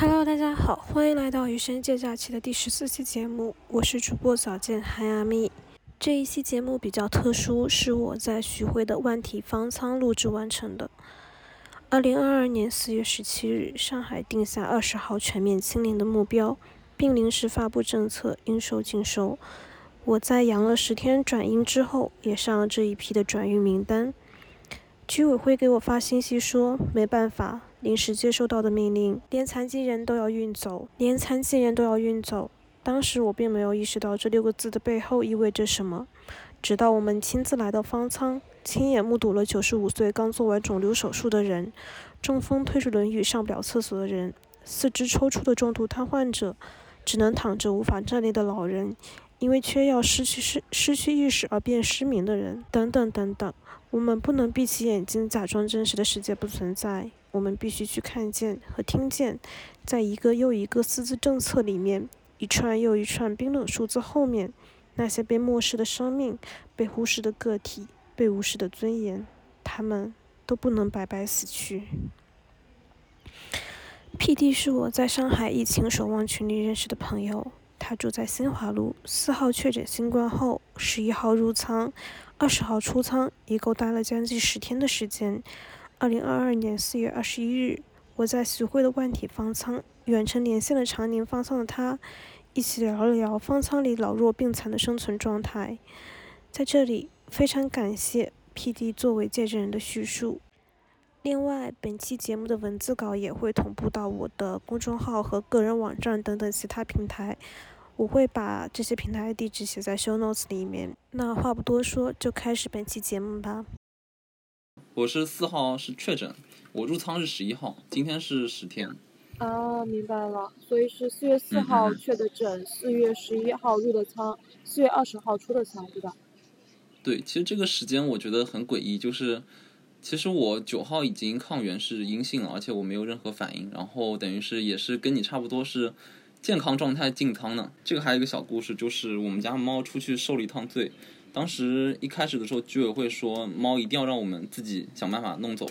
Hello，大家好，欢迎来到余生借假期的第十四期节目，我是主播早见韩亚咪。这一期节目比较特殊，是我在徐汇的万体方舱录制完成的。二零二二年四月十七日，上海定下二十号全面清零的目标，并临时发布政策，应收尽收。我在阳了十天转阴之后，也上了这一批的转运名单。居委会给我发信息说，没办法，临时接收到的命令，连残疾人都要运走，连残疾人都要运走。当时我并没有意识到这六个字的背后意味着什么，直到我们亲自来到方舱，亲眼目睹了九十五岁刚做完肿瘤手术的人，中风推着轮椅上不了厕所的人，四肢抽搐的重度瘫痪者，只能躺着无法站立的老人，因为缺药失去失失去意识而变失明的人，等等等等。我们不能闭起眼睛假装真实的世界不存在，我们必须去看见和听见，在一个又一个私自政策里面。一串又一串冰冷数字后面，那些被漠视的生命、被忽视的个体、被无视的尊严，他们都不能白白死去。P.D 是我在上海疫情守望群里认识的朋友，他住在新华路。四号确诊新冠后，十一号入仓，二十号出仓，一共待了将近十天的时间。二零二二年四月二十一日，我在徐汇的万体方舱。远程连线了长宁方舱的他，一起聊了聊方舱里老弱病残的生存状态。在这里，非常感谢 P.D 作为见证人的叙述。另外，本期节目的文字稿也会同步到我的公众号和个人网站等等其他平台，我会把这些平台的地址写在 show notes 里面。那话不多说，就开始本期节目吧。我是四号是确诊，我入仓是十一号，今天是十天。啊，明白了，所以是四月四号确的诊，四月十一号入的仓，四月二十号出的仓，对吧？对，其实这个时间我觉得很诡异，就是其实我九号已经抗原是阴性了，而且我没有任何反应，然后等于是也是跟你差不多是健康状态进仓的。这个还有一个小故事，就是我们家猫出去受了一趟罪，当时一开始的时候居委会说猫一定要让我们自己想办法弄走，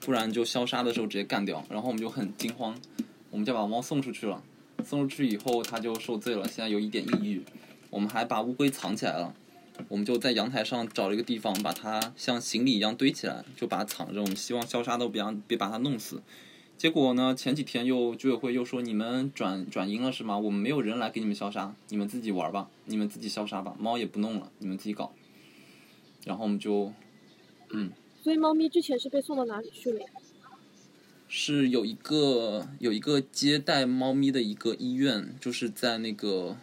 不然就消杀的时候直接干掉，然后我们就很惊慌。我们就把猫送出去了，送出去以后它就受罪了，现在有一点抑郁。我们还把乌龟藏起来了，我们就在阳台上找了一个地方，把它像行李一样堆起来，就把它藏着。我们希望消杀都别让别把它弄死。结果呢，前几天又居委会又说你们转转阴了是吗？我们没有人来给你们消杀，你们自己玩吧，你们自己消杀吧，猫也不弄了，你们自己搞。然后我们就，嗯。所以猫咪之前是被送到哪里去了？是有一个有一个接待猫咪的一个医院，就是在那个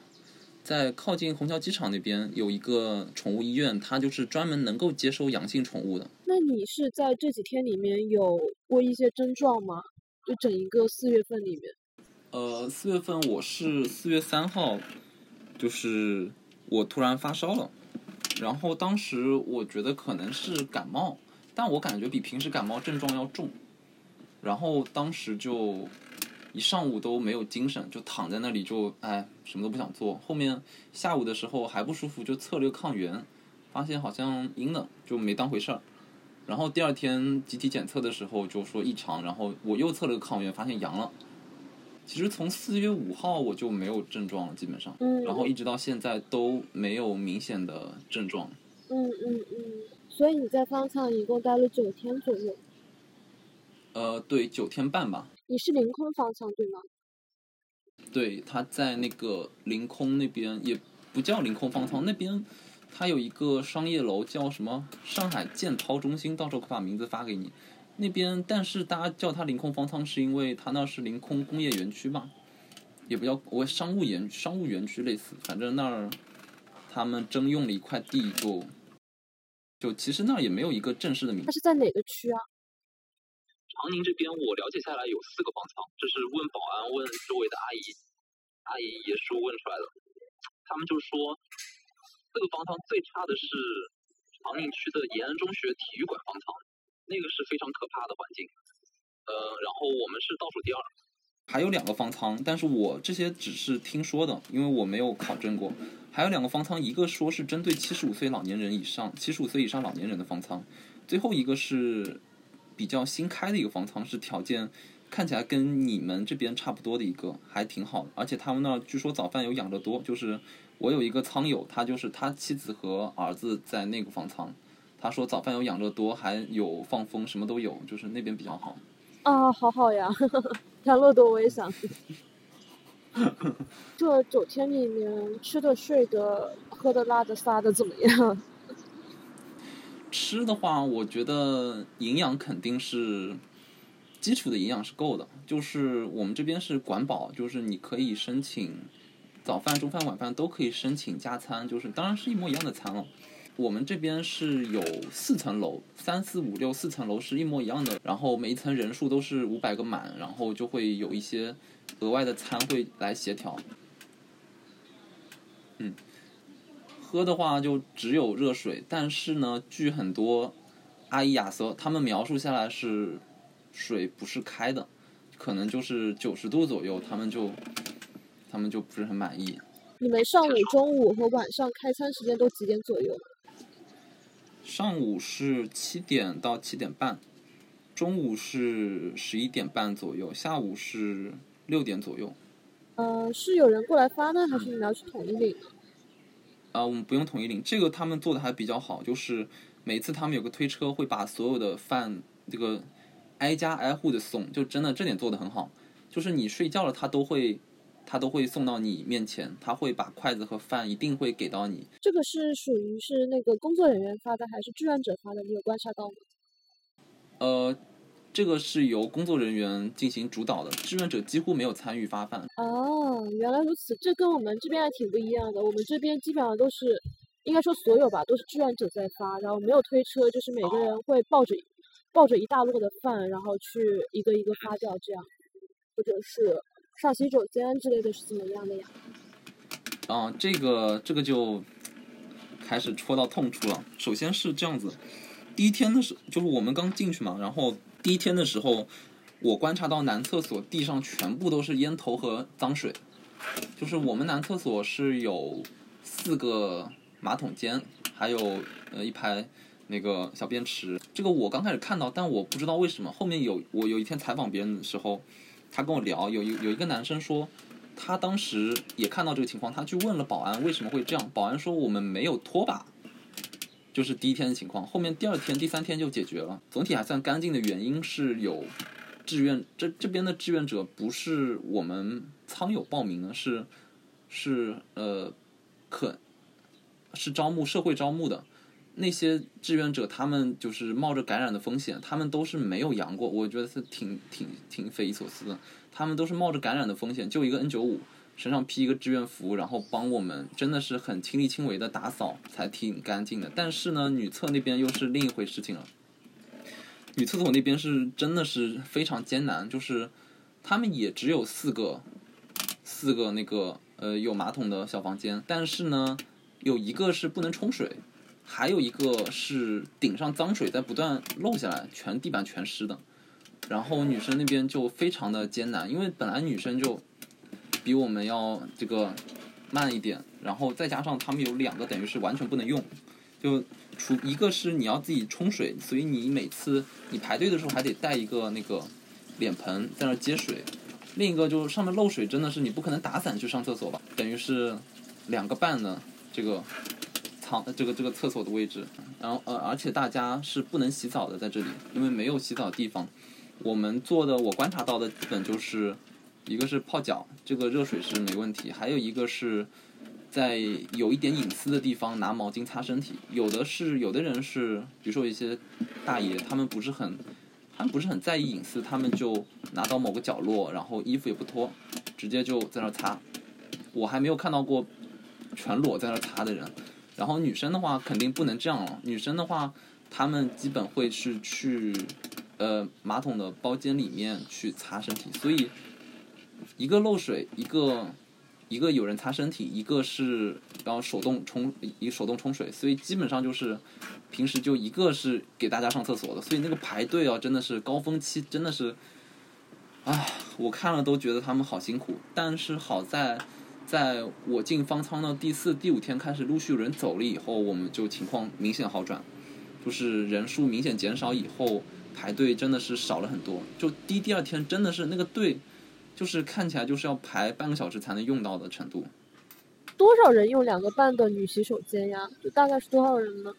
在靠近虹桥机场那边有一个宠物医院，它就是专门能够接收阳性宠物的。那你是在这几天里面有过一些症状吗？就整一个四月份里面？呃，四月份我是四月三号，就是我突然发烧了，然后当时我觉得可能是感冒，但我感觉比平时感冒症状要重。然后当时就一上午都没有精神，就躺在那里就哎什么都不想做。后面下午的时候还不舒服，就测了个抗原，发现好像阴了，就没当回事儿。然后第二天集体检测的时候就说异常，然后我又测了个抗原，发现阳了。其实从四月五号我就没有症状了，基本上，然后一直到现在都没有明显的症状。嗯嗯嗯。所以你在方舱一共待了九天左右。呃，对，九天半吧。你是凌空方舱对吗？对，他在那个凌空那边，也不叫凌空方舱，那边他有一个商业楼叫什么上海建涛中心，到时候可把名字发给你。那边，但是大家叫它凌空方舱，是因为它那是凌空工业园区嘛？也不叫我商务园商务园区类似，反正那儿他们征用了一块地，就就其实那儿也没有一个正式的名字。它是在哪个区啊？长宁这边我了解下来有四个方舱，这是问保安问周围的阿姨，阿姨也是问出来的，他们就说这个方舱最差的是长宁区的延安中学体育馆方舱，那个是非常可怕的环境，呃，然后我们是倒数第二。还有两个方舱，但是我这些只是听说的，因为我没有考证过。还有两个方舱，一个说是针对七十五岁老年人以上、七十五岁以上老年人的方舱，最后一个是。比较新开的一个方舱是条件看起来跟你们这边差不多的一个，还挺好的。而且他们那儿据说早饭有养乐多，就是我有一个仓友，他就是他妻子和儿子在那个方舱，他说早饭有养乐多，还有放风，什么都有，就是那边比较好。啊，好好呀，养乐多我也想。这九天里面吃的、睡的、喝的、拉的、撒的怎么样？吃的话，我觉得营养肯定是基础的营养是够的。就是我们这边是管饱，就是你可以申请早饭、中饭、晚饭都可以申请加餐，就是当然是一模一样的餐了。我们这边是有四层楼，三四五六四层楼是一模一样的，然后每一层人数都是五百个满，然后就会有一些额外的餐会来协调。嗯。喝的话就只有热水，但是呢，据很多阿姨亚瑟他们描述下来是水不是开的，可能就是九十度左右，他们就他们就不是很满意。你们上午、中午和晚上开餐时间都几点左右？上午是七点到七点半，中午是十一点半左右，下午是六点左右。呃，是有人过来发呢，还是你们要去统一领？啊，我们不用统一领，这个他们做的还比较好，就是每次他们有个推车会把所有的饭这个挨家挨户的送，就真的这点做的很好，就是你睡觉了，他都会他都会送到你面前，他会把筷子和饭一定会给到你。这个是属于是那个工作人员发的还是志愿者发的？你有观察到吗？呃。这个是由工作人员进行主导的，志愿者几乎没有参与发饭。哦，原来如此，这跟我们这边还挺不一样的。我们这边基本上都是，应该说所有吧，都是志愿者在发，然后没有推车，就是每个人会抱着抱着一大摞的饭，然后去一个一个发掉，这样，或者是上洗手间之类的是怎么样的呀？啊，这个这个就开始戳到痛处了。首先是这样子，第一天的时就是我们刚进去嘛，然后。第一天的时候，我观察到男厕所地上全部都是烟头和脏水，就是我们男厕所是有四个马桶间，还有呃一排那个小便池。这个我刚开始看到，但我不知道为什么。后面有我有一天采访别人的时候，他跟我聊，有一有一个男生说，他当时也看到这个情况，他去问了保安为什么会这样，保安说我们没有拖把。就是第一天的情况，后面第二天、第三天就解决了，总体还算干净的原因是有志愿，这这边的志愿者不是我们仓友报名的，是是呃可，是招募社会招募的那些志愿者，他们就是冒着感染的风险，他们都是没有阳过，我觉得是挺挺挺匪夷所思的，他们都是冒着感染的风险，就一个 N 九五。身上披一个志愿服，然后帮我们，真的是很亲力亲为的打扫，才挺干净的。但是呢，女厕那边又是另一回事情了。女厕所那边是真的是非常艰难，就是他们也只有四个，四个那个呃有马桶的小房间，但是呢，有一个是不能冲水，还有一个是顶上脏水在不断漏下来，全地板全湿的。然后女生那边就非常的艰难，因为本来女生就。比我们要这个慢一点，然后再加上他们有两个等于是完全不能用，就除一个是你要自己冲水，所以你每次你排队的时候还得带一个那个脸盆在那接水，另一个就是上面漏水真的是你不可能打伞去上厕所吧，等于是两个半的这个仓这个这个厕所的位置，然后呃而且大家是不能洗澡的在这里，因为没有洗澡地方，我们做的我观察到的基本就是。一个是泡脚，这个热水是没问题；还有一个是在有一点隐私的地方拿毛巾擦身体。有的是有的人是，比如说一些大爷，他们不是很，他们不是很在意隐私，他们就拿到某个角落，然后衣服也不脱，直接就在那擦。我还没有看到过全裸在那擦的人。然后女生的话肯定不能这样了，女生的话，她们基本会是去呃马桶的包间里面去擦身体，所以。一个漏水，一个一个有人擦身体，一个是然后手动冲一手动冲水，所以基本上就是平时就一个是给大家上厕所的，所以那个排队啊真的是高峰期真的是，唉，我看了都觉得他们好辛苦。但是好在在我进方舱的第四、第五天开始陆续有人走了以后，我们就情况明显好转，就是人数明显减少以后，排队真的是少了很多。就第第二天真的是那个队，就是看起来就是要排半个小时才能用到的程度。多少人用两个半的女洗手间呀？就大概是多少人呢？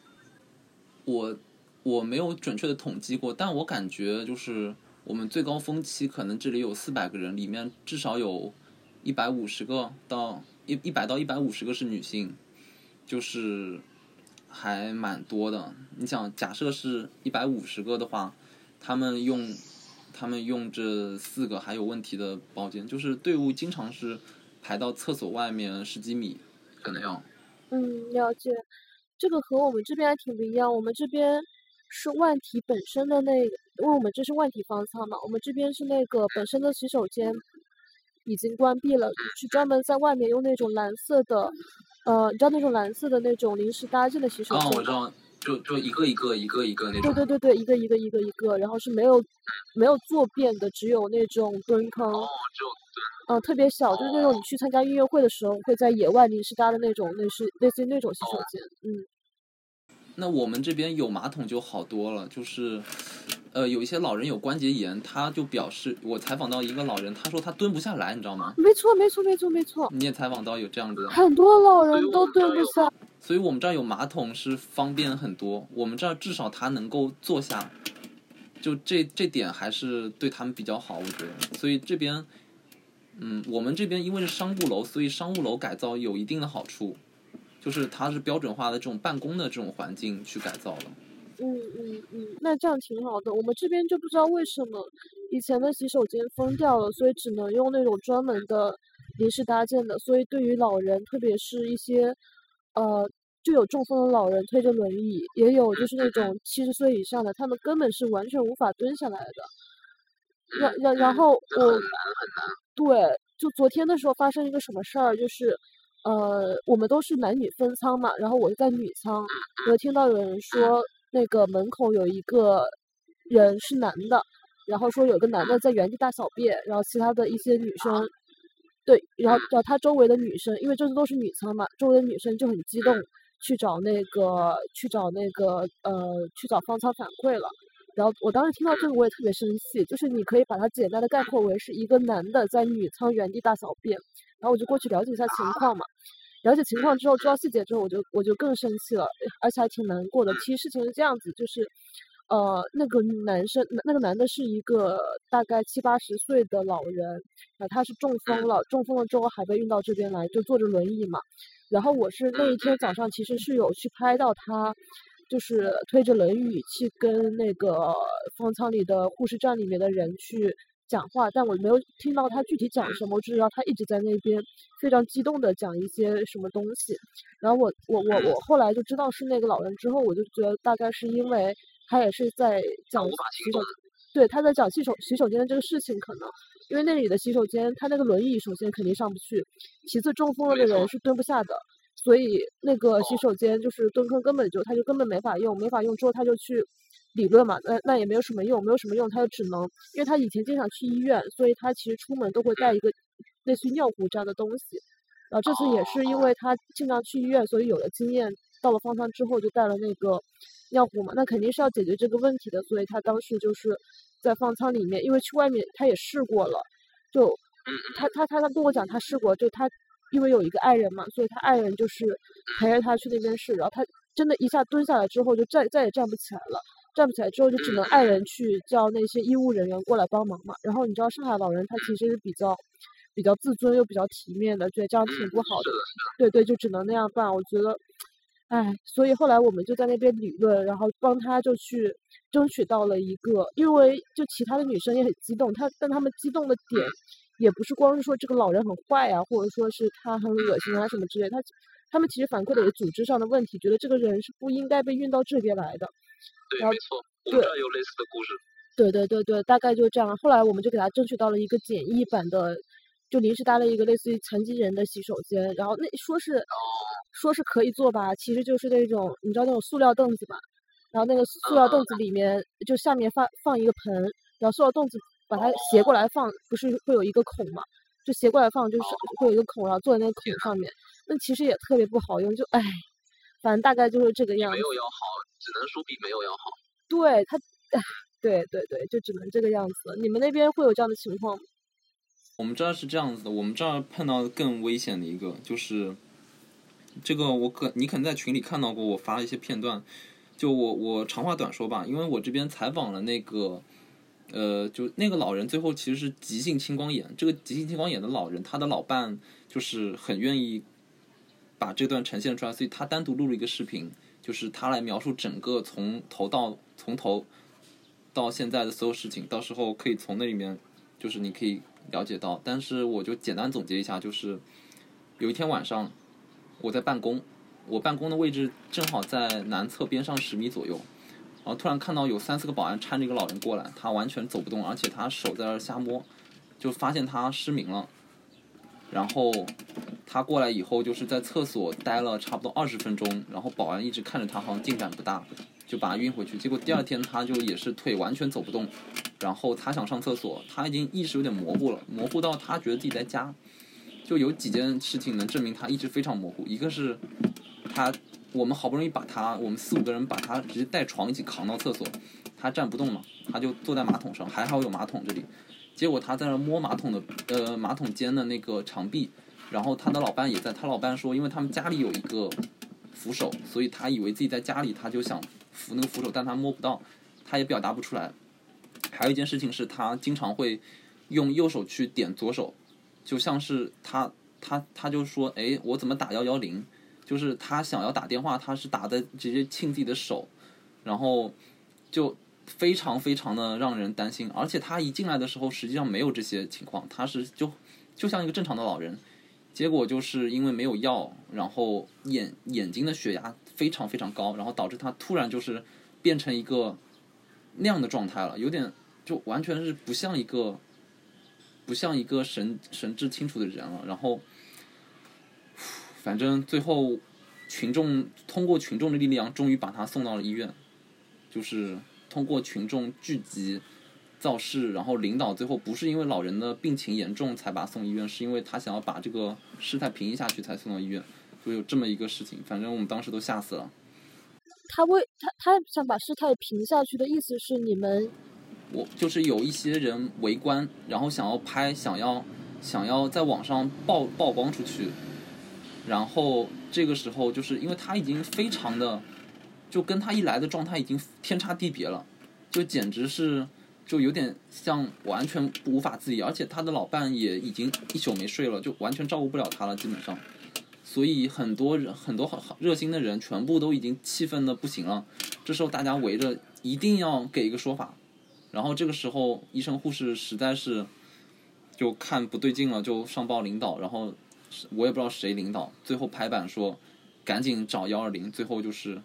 我我没有准确的统计过，但我感觉就是我们最高峰期可能这里有四百个人，里面至少有一百五十个到一一百到一百五十个是女性，就是还蛮多的。你想，假设是一百五十个的话，他们用他们用这四个还有问题的包间，就是队伍经常是排到厕所外面十几米，可能要。嗯，了解。这个和我们这边还挺不一样，我们这边是万体本身的那个，因为我们这是万体方舱嘛，我们这边是那个本身的洗手间已经关闭了，是专门在外面用那种蓝色的，呃，你知道那种蓝色的那种临时搭建的洗手间哦，我知道，就就一个一个一个一个那种。对对对对，一个一个一个一个，然后是没有没有坐便的，只有那种蹲坑。哦，只有嗯，特别小，就是那种你去参加音乐会的时候会在野外临时搭的那种，类似类似于那种洗手间，嗯。那我们这边有马桶就好多了，就是，呃，有一些老人有关节炎，他就表示，我采访到一个老人，他说他蹲不下来，你知道吗？没错，没错，没错，没错。你也采访到有这样子的，很多老人都蹲不下。所以我们这儿有马桶是方便很多，我们这儿至少他能够坐下，就这这点还是对他们比较好，我觉得。所以这边，嗯，我们这边因为是商务楼，所以商务楼改造有一定的好处，就是它是标准化的这种办公的这种环境去改造的。嗯嗯嗯，那这样挺好的。我们这边就不知道为什么以前的洗手间封掉了，所以只能用那种专门的临时搭建的。所以对于老人，特别是一些呃就有中风的老人推着轮椅，也有就是那种七十岁以上的，他们根本是完全无法蹲下来的。然然然后我。对，就昨天的时候发生一个什么事儿，就是，呃，我们都是男女分舱嘛，然后我是在女舱，我听到有人说那个门口有一个人是男的，然后说有个男的在原地大小便，然后其他的一些女生，对，然后找他周围的女生，因为这都是女舱嘛，周围的女生就很激动，去找那个去找那个呃去找方舱反馈了。然后我当时听到这个我也特别生气，就是你可以把它简单的概括为是一个男的在女仓原地大小便，然后我就过去了解一下情况嘛，了解情况之后知道细节之后我就我就更生气了，而且还挺难过的。其实事情是这样子，就是呃那个男生那个男的是一个大概七八十岁的老人，啊他是中风了，中风了之后还被运到这边来，就坐着轮椅嘛。然后我是那一天早上其实是有去拍到他。就是推着轮椅去跟那个方舱里的护士站里面的人去讲话，但我没有听到他具体讲什么，我只知道他一直在那边非常激动的讲一些什么东西。然后我我我我后来就知道是那个老人之后，我就觉得大概是因为他也是在讲洗手，对，他在讲洗手洗手间的这个事情，可能因为那里的洗手间，他那个轮椅首先肯定上不去，其次中风了的人是蹲不下的。所以那个洗手间就是蹲坑，根本就他就根本没法用，没法用之后他就去理论嘛，那那也没有什么用，没有什么用，他就只能，因为他以前经常去医院，所以他其实出门都会带一个类似于尿壶这样的东西。然后这次也是因为他经常去医院，所以有了经验，到了方舱之后就带了那个尿壶嘛，那肯定是要解决这个问题的，所以他当时就是在方舱里面，因为去外面他也试过了，就他他他他跟我讲他试过，就他。因为有一个爱人嘛，所以他爱人就是陪着他去那边试，然后他真的一下蹲下来之后就再再也站不起来了，站不起来之后就只能爱人去叫那些医务人员过来帮忙嘛。然后你知道上海老人他其实是比较比较自尊又比较体面的，觉得这样挺不好的。对对，就只能那样办。我觉得，唉，所以后来我们就在那边理论，然后帮他就去争取到了一个，因为就其他的女生也很激动，她但他们激动的点。也不是光是说这个老人很坏呀，或者说是他很恶心啊什么之类，他他们其实反馈的也组织上的问题，觉得这个人是不应该被运到这边来的。对，没错，我们这有类似的故事。对对对对，大概就这样。后来我们就给他争取到了一个简易版的，就临时搭了一个类似于残疾人的洗手间，然后那说是说是可以坐吧，其实就是那种你知道那种塑料凳子吧，然后那个塑料凳子里面就下面放放一个盆，然后塑料凳子。把它斜过来放，不是会有一个孔嘛？就斜过来放，就是会有一个孔，然后坐在那个孔上面。那其实也特别不好用，就唉，反正大概就是这个样子。没有要好，只能说比没有要好。对他，对对对，就只能这个样子了。你们那边会有这样的情况吗？我们这儿是这样子的，我们这儿碰到更危险的一个就是，这个我可你可能在群里看到过我发了一些片段，就我我长话短说吧，因为我这边采访了那个，呃，就那个老人最后其实是急性青光眼，这个急性青光眼的老人，他的老伴就是很愿意把这段呈现出来，所以他单独录了一个视频，就是他来描述整个从头到从头到现在的所有事情，到时候可以从那里面就是你可以了解到，但是我就简单总结一下，就是有一天晚上我在办公，我办公的位置正好在南侧边上十米左右，然后突然看到有三四个保安搀着一个老人过来，他完全走不动，而且他手在那儿瞎摸，就发现他失明了，然后他过来以后就是在厕所待了差不多二十分钟，然后保安一直看着他，好像进展不大，就把他运回去，结果第二天他就也是腿完全走不动。然后他想上厕所，他已经意识有点模糊了，模糊到他觉得自己在家。就有几件事情能证明他一直非常模糊，一个是他我们好不容易把他，我们四五个人把他直接带床一起扛到厕所，他站不动嘛，他就坐在马桶上，还好有马桶这里。结果他在那摸马桶的呃马桶间的那个墙壁，然后他的老伴也在，他老伴说，因为他们家里有一个扶手，所以他以为自己在家里，他就想扶那个扶手，但他摸不到，他也表达不出来。还有一件事情是他经常会用右手去点左手，就像是他他他就说，哎，我怎么打幺幺零？就是他想要打电话，他是打的直接亲自己的手，然后就非常非常的让人担心。而且他一进来的时候，实际上没有这些情况，他是就就像一个正常的老人。结果就是因为没有药，然后眼眼睛的血压非常非常高，然后导致他突然就是变成一个那样的状态了，有点就完全是不像一个不像一个神神志清楚的人了。然后，反正最后群众通过群众的力量，终于把他送到了医院，就是通过群众聚集。造势，然后领导最后不是因为老人的病情严重才把他送医院，是因为他想要把这个事态平抑下去才送到医院，就有这么一个事情。反正我们当时都吓死了。他为他他想把事态平下去的意思是你们我就是有一些人围观，然后想要拍，想要想要在网上曝曝光出去，然后这个时候就是因为他已经非常的，就跟他一来的状态已经天差地别了，就简直是。就有点像完全无法自理，而且他的老伴也已经一宿没睡了，就完全照顾不了他了，基本上。所以很多人很多好热心的人全部都已经气愤的不行了。这时候大家围着，一定要给一个说法。然后这个时候医生护士实在是就看不对劲了，就上报领导。然后我也不知道谁领导，最后拍板说赶紧找幺二零。最后就是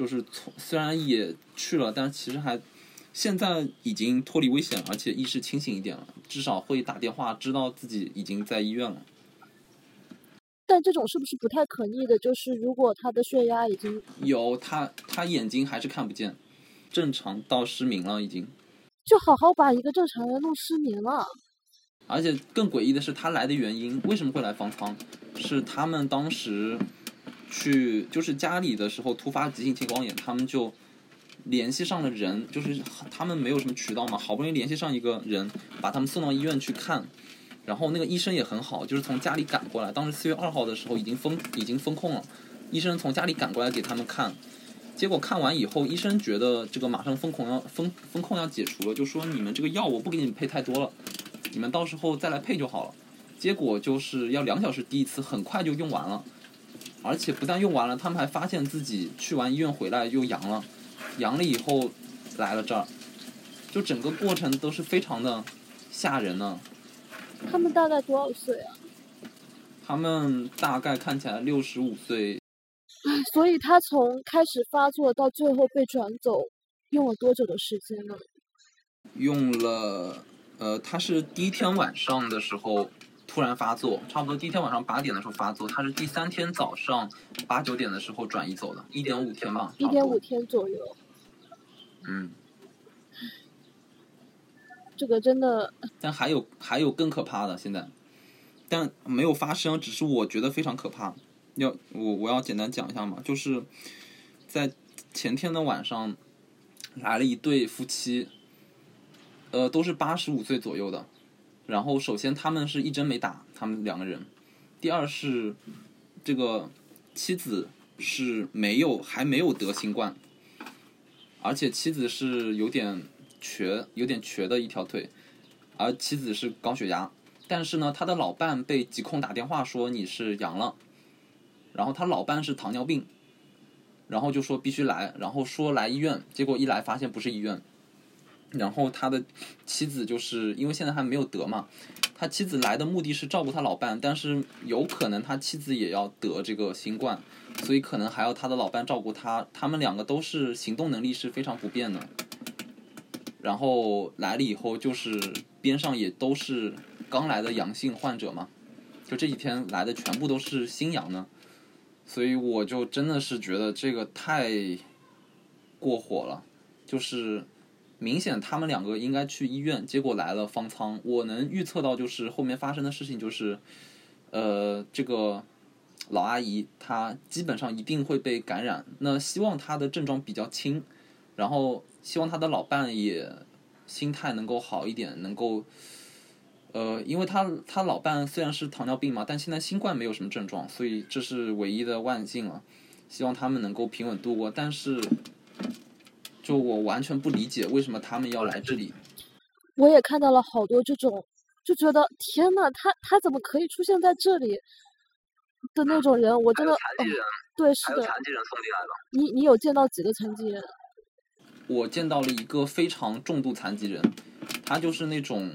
就是从虽然也去了，但其实还。现在已经脱离危险，而且意识清醒一点了，至少会打电话知道自己已经在医院了。但这种是不是不太可逆的？就是如果他的血压已经有他，他眼睛还是看不见，正常到失明了已经。就好好把一个正常人弄失明了。而且更诡异的是，他来的原因为什么会来方舱？是他们当时去就是家里的时候突发急性青光眼，他们就。联系上了人，就是他们没有什么渠道嘛，好不容易联系上一个人，把他们送到医院去看，然后那个医生也很好，就是从家里赶过来。当时四月二号的时候已经封已经封控了，医生从家里赶过来给他们看，结果看完以后，医生觉得这个马上封控要封封控要解除了，就说你们这个药我不给你们配太多了，你们到时候再来配就好了。结果就是要两小时滴一次，很快就用完了，而且不但用完了，他们还发现自己去完医院回来又阳了。阳了以后来了这儿，就整个过程都是非常的吓人呢。他们大概多少岁啊？他们大概看起来六十五岁。唉，所以他从开始发作到最后被转走，用了多久的时间呢？用了，呃，他是第一天晚上的时候突然发作，差不多第一天晚上八点的时候发作，他是第三天早上八九点的时候转移走的，一点五天吧。一点五天左右。嗯，这个真的。但还有还有更可怕的，现在，但没有发生，只是我觉得非常可怕。要我我要简单讲一下嘛，就是在前天的晚上，来了一对夫妻，呃，都是八十五岁左右的。然后首先他们是一针没打，他们两个人。第二是这个妻子是没有还没有得新冠，而且妻子是有点瘸，有点瘸的一条腿，而妻子是高血压。但是呢，他的老伴被疾控打电话说你是阳了，然后他老伴是糖尿病，然后就说必须来，然后说来医院，结果一来发现不是医院，然后他的妻子就是因为现在还没有得嘛，他妻子来的目的是照顾他老伴，但是有可能他妻子也要得这个新冠，所以可能还要他的老伴照顾他，他们两个都是行动能力是非常不便的，然后来了以后就是边上也都是。刚来的阳性患者嘛，就这几天来的全部都是新阳的，所以我就真的是觉得这个太过火了，就是明显他们两个应该去医院，结果来了方舱。我能预测到就是后面发生的事情就是，呃，这个老阿姨她基本上一定会被感染。那希望她的症状比较轻，然后希望她的老伴也心态能够好一点，能够。呃，因为他他老伴虽然是糖尿病嘛，但现在新冠没有什么症状，所以这是唯一的万幸了。希望他们能够平稳度过。但是，就我完全不理解为什么他们要来这里。我也看到了好多这种，就觉得天呐，他他怎么可以出现在这里的那种人？我真的，残疾人对，是的。残疾人送进来了。你你有见到几个残疾人？我见到了一个非常重度残疾人，他就是那种。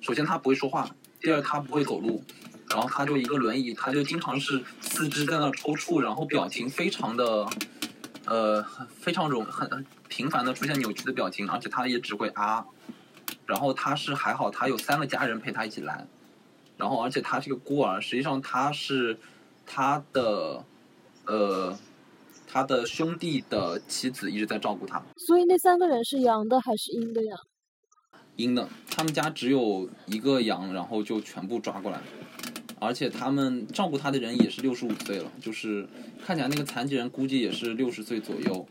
首先他不会说话，第二他不会走路，然后他就一个轮椅，他就经常是四肢在那抽搐，然后表情非常的，呃，非常容很频繁的出现扭曲的表情，而且他也只会啊，然后他是还好，他有三个家人陪他一起来，然后而且他是个孤儿，实际上他是他的，呃，他的兄弟的妻子一直在照顾他。所以那三个人是阳的还是阴的呀？阴的，他们家只有一个羊，然后就全部抓过来，而且他们照顾他的人也是六十五岁了，就是看起来那个残疾人估计也是六十岁左右，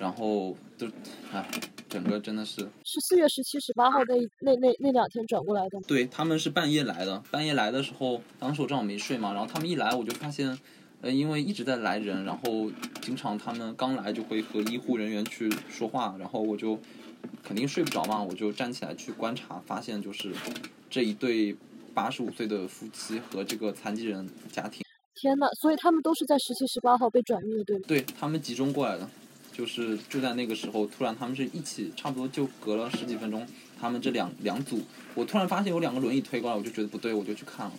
然后就，唉，整个真的是。是四月十七、十八号那那那那两天转过来的。对他们是半夜来的，半夜来的时候，当时我正好没睡嘛，然后他们一来我就发现，呃，因为一直在来人，然后经常他们刚来就会和医护人员去说话，然后我就。肯定睡不着嘛，我就站起来去观察，发现就是这一对八十五岁的夫妻和这个残疾人家庭。天呐，所以他们都是在十七、十八号被转运的，对吗？对他们集中过来的，就是就在那个时候，突然他们是一起，差不多就隔了十几分钟，他们这两两组，我突然发现有两个轮椅推过来，我就觉得不对，我就去看了。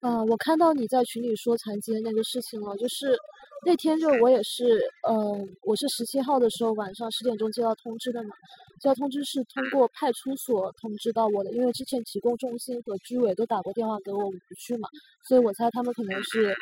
啊，我看到你在群里说残疾的那个事情了，就是。那天就我也是，嗯，我是十七号的时候晚上十点钟接到通知的嘛，接到通知是通过派出所通知到我的，因为之前提供中心和居委都打过电话给我，我不去嘛，所以我猜他们可能是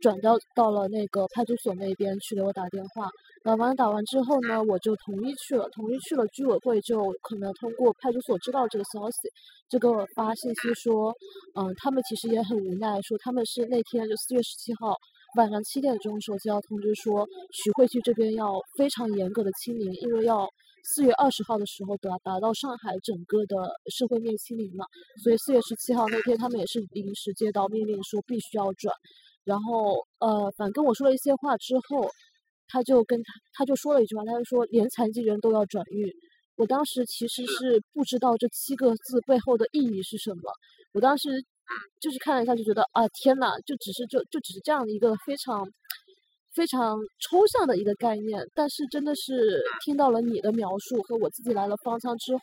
转到到了那个派出所那边去给我打电话，打完打完之后呢，我就同意去了，同意去了，居委会就可能通过派出所知道这个消息，就给我发信息说，嗯，他们其实也很无奈，说他们是那天就四月十七号。晚上七点钟，的时候接到通知说，徐汇区这边要非常严格的清零，因为要四月二十号的时候达达到上海整个的社会面清零嘛，所以四月十七号那天他们也是临时接到命令说必须要转，然后呃，反正跟我说了一些话之后，他就跟他他就说了一句话，他就说连残疾人都要转运，我当时其实是不知道这七个字背后的意义是什么，我当时。就是看了一下就觉得啊天呐，就只是就就只是这样的一个非常非常抽象的一个概念，但是真的是听到了你的描述和我自己来了方舱之后，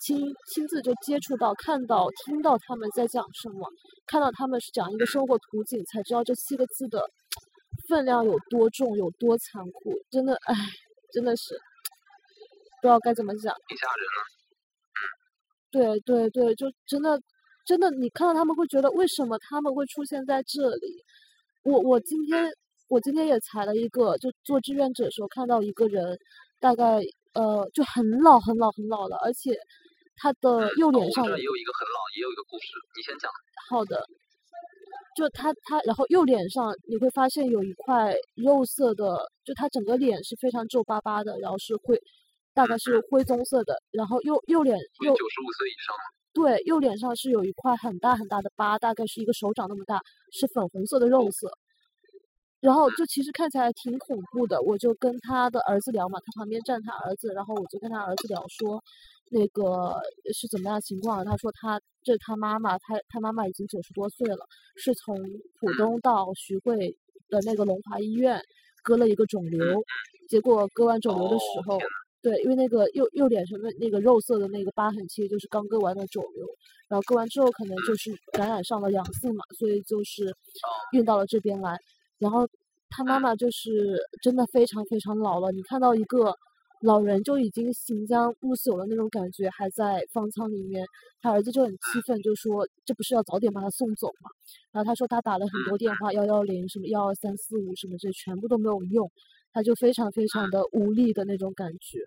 亲亲自就接触到、看到、听到他们在讲什么，看到他们是讲一个生活图景，才知道这七个字的分量有多重、有多残酷。真的，唉，真的是不知道该怎么讲。挺吓人的。对对对，就真的。真的，你看到他们会觉得为什么他们会出现在这里？我我今天我今天也裁了一个，就做志愿者的时候看到一个人，大概呃就很老很老很老了，而且他的右脸上也有一个很老，也有一个故事，你先讲。好的，就他他，然后右脸上你会发现有一块肉色的，就他整个脸是非常皱巴巴的，然后是灰，大概是灰棕色的，然后右右脸右九十五岁以上，对右脸上是有一块很大很大的疤，大概是一个手掌那么大，是粉红色的肉色。然后就其实看起来挺恐怖的，我就跟他的儿子聊嘛，他旁边站他儿子，然后我就跟他儿子聊说，那个是怎么样情况？他说他这他妈妈，他他妈妈已经九十多岁了，是从浦东到徐汇的那个龙华医院割了一个肿瘤，结果割完肿瘤的时候，对，因为那个右右脸上的那个肉色的那个疤痕，其实就是刚割完的肿瘤，然后割完之后可能就是感染上了阳性嘛，所以就是运到了这边来。然后他妈妈就是真的非常非常老了，你看到一个老人就已经行将不朽的那种感觉，还在方舱里面，他儿子就很气愤，就说这不是要早点把他送走吗？然后他说他打了很多电话，幺幺零什么幺二三四五什么这全部都没有用，他就非常非常的无力的那种感觉。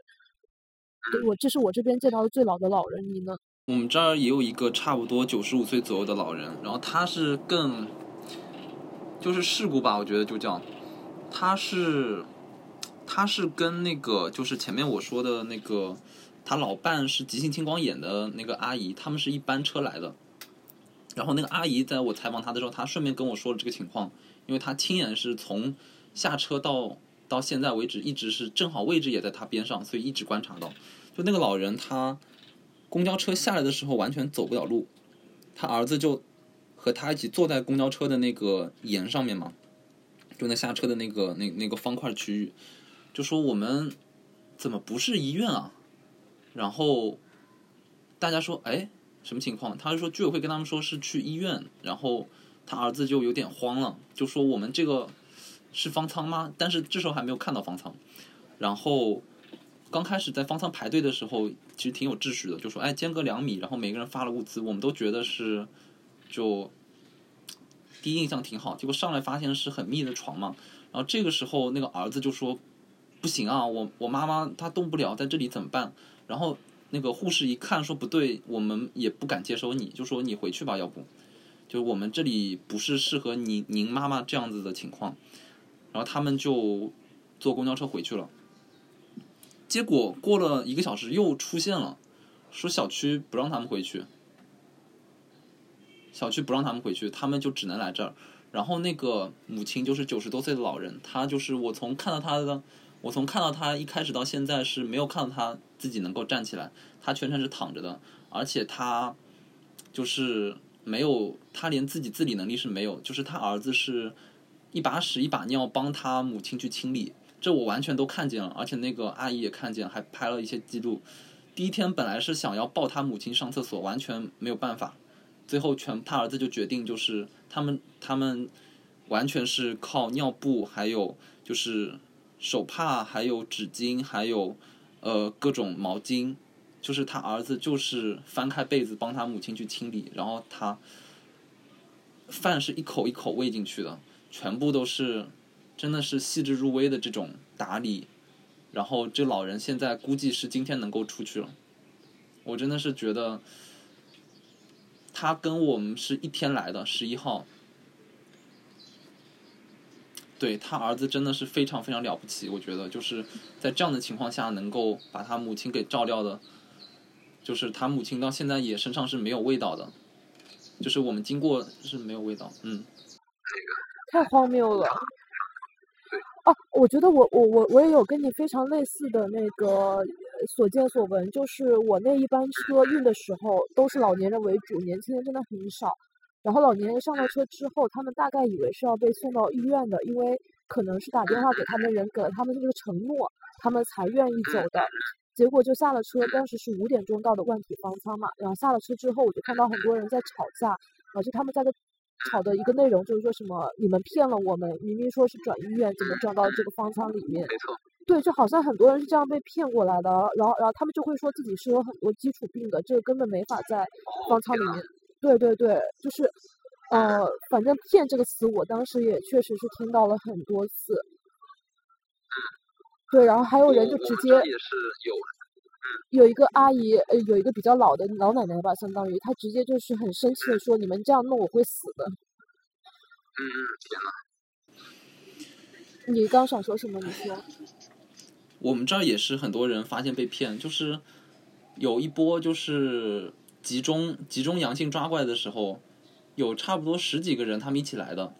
对我这是我这边见到的最老的老人，你呢？我们这儿也有一个差不多九十五岁左右的老人，然后他是更。就是事故吧，我觉得就叫，他是，他是跟那个就是前面我说的那个，他老伴是急性青光眼的那个阿姨，他们是一班车来的，然后那个阿姨在我采访他的时候，他顺便跟我说了这个情况，因为他亲眼是从下车到到现在为止，一直是正好位置也在他边上，所以一直观察到，就那个老人他公交车下来的时候完全走不了路，他儿子就。和他一起坐在公交车的那个沿上面嘛，就那下车的那个那那个方块区域，就说我们怎么不是医院啊？然后大家说，哎，什么情况？他就说居委会跟他们说是去医院，然后他儿子就有点慌了，就说我们这个是方舱吗？但是这时候还没有看到方舱。然后刚开始在方舱排队的时候，其实挺有秩序的，就说哎间隔两米，然后每个人发了物资，我们都觉得是。就第一印象挺好，结果上来发现是很密的床嘛。然后这个时候那个儿子就说：“不行啊，我我妈妈她动不了，在这里怎么办？”然后那个护士一看说：“不对，我们也不敢接收你，就说你回去吧，要不，就我们这里不是适合您您妈妈这样子的情况。”然后他们就坐公交车回去了。结果过了一个小时又出现了，说小区不让他们回去。小区不让他们回去，他们就只能来这儿。然后那个母亲就是九十多岁的老人，她就是我从看到她的，我从看到她一开始到现在是没有看到她自己能够站起来，她全程是躺着的，而且她就是没有，她连自己自理能力是没有，就是她儿子是一把屎一把尿帮她母亲去清理，这我完全都看见了，而且那个阿姨也看见，还拍了一些记录。第一天本来是想要抱她母亲上厕所，完全没有办法。最后，全他儿子就决定，就是他们他们完全是靠尿布，还有就是手帕，还有纸巾，还有呃各种毛巾，就是他儿子就是翻开被子帮他母亲去清理，然后他饭是一口一口喂进去的，全部都是真的是细致入微的这种打理，然后这老人现在估计是今天能够出去了，我真的是觉得。他跟我们是一天来的，十一号。对他儿子真的是非常非常了不起，我觉得就是在这样的情况下能够把他母亲给照料的，就是他母亲到现在也身上是没有味道的，就是我们经过是没有味道，嗯。太荒谬了。哦，我觉得我我我我也有跟你非常类似的那个。所见所闻就是我那一班车运的时候都是老年人为主，年轻人真的很少。然后老年人上了车之后，他们大概以为是要被送到医院的，因为可能是打电话给他们人给了他们这个承诺，他们才愿意走的。结果就下了车，当时是五点钟到的万体方舱嘛。然后下了车之后，我就看到很多人在吵架，而且他们在的吵的一个内容就是说什么你们骗了我们，明明说是转医院，怎么转到这个方舱里面？没错。对，就好像很多人是这样被骗过来的，然后，然后他们就会说自己是有很多基础病的，这个根本没法在方舱里面。对对对，就是，呃，反正“骗”这个词，我当时也确实是听到了很多次。对，然后还有人就直接也是有，有一个阿姨，呃，有一个比较老的老奶奶吧，相当于她直接就是很生气的说：“你们这样弄我会死的。”嗯嗯，天呐。你刚想说什么？你说。我们这儿也是很多人发现被骗，就是有一波就是集中集中阳性抓过来的时候，有差不多十几个人他们一起来的，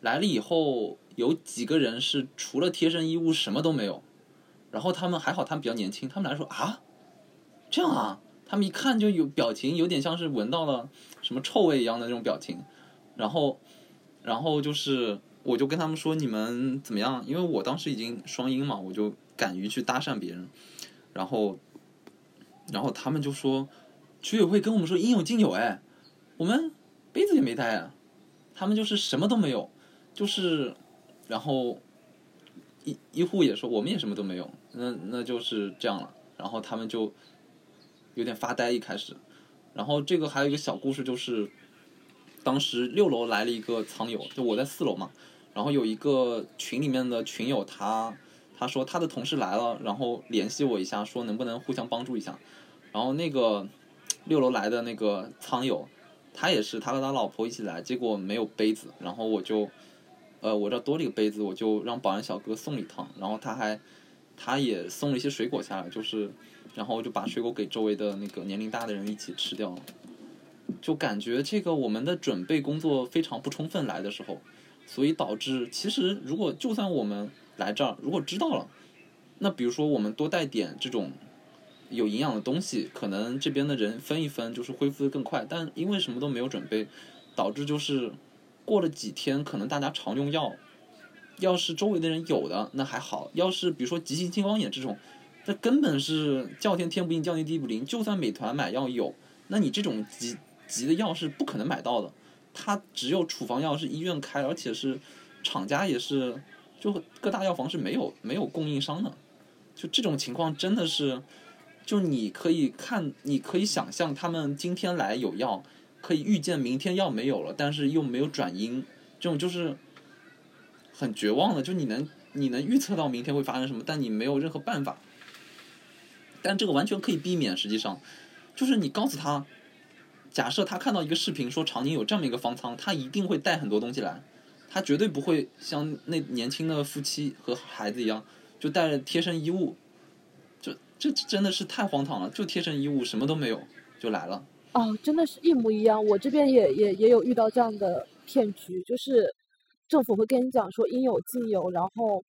来了以后有几个人是除了贴身衣物什么都没有，然后他们还好他们比较年轻，他们来说啊，这样啊，他们一看就有表情有点像是闻到了什么臭味一样的那种表情，然后然后就是。我就跟他们说你们怎么样？因为我当时已经双阴嘛，我就敢于去搭讪别人，然后，然后他们就说，居委会跟我们说应有尽有哎，我们杯子也没带啊，他们就是什么都没有，就是，然后，医医护也说我们也什么都没有，那那就是这样了，然后他们就有点发呆一开始，然后这个还有一个小故事就是。当时六楼来了一个仓友，就我在四楼嘛，然后有一个群里面的群友，他他说他的同事来了，然后联系我一下，说能不能互相帮助一下。然后那个六楼来的那个仓友，他也是他和他老婆一起来，结果没有杯子，然后我就呃我这多了一个杯子，我就让保安小哥送了一趟，然后他还他也送了一些水果下来，就是然后就把水果给周围的那个年龄大的人一起吃掉了。就感觉这个我们的准备工作非常不充分来的时候，所以导致其实如果就算我们来这儿，如果知道了，那比如说我们多带点这种有营养的东西，可能这边的人分一分就是恢复的更快。但因为什么都没有准备，导致就是过了几天，可能大家常用药，要是周围的人有的那还好，要是比如说急性青光眼这种，那根本是叫天天不应，叫地地不灵。就算美团买药有，那你这种急。急的药是不可能买到的，它只有处方药是医院开，而且是厂家也是，就各大药房是没有没有供应商的，就这种情况真的是，就你可以看，你可以想象他们今天来有药，可以预见明天药没有了，但是又没有转阴，这种就是很绝望的，就你能你能预测到明天会发生什么，但你没有任何办法，但这个完全可以避免，实际上。就是你告诉他。假设他看到一个视频说长宁有这么一个方舱，他一定会带很多东西来，他绝对不会像那年轻的夫妻和孩子一样，就带着贴身衣物，就这真的是太荒唐了，就贴身衣物什么都没有就来了。哦，真的是一模一样，我这边也也也有遇到这样的骗局，就是政府会跟你讲说应有尽有，然后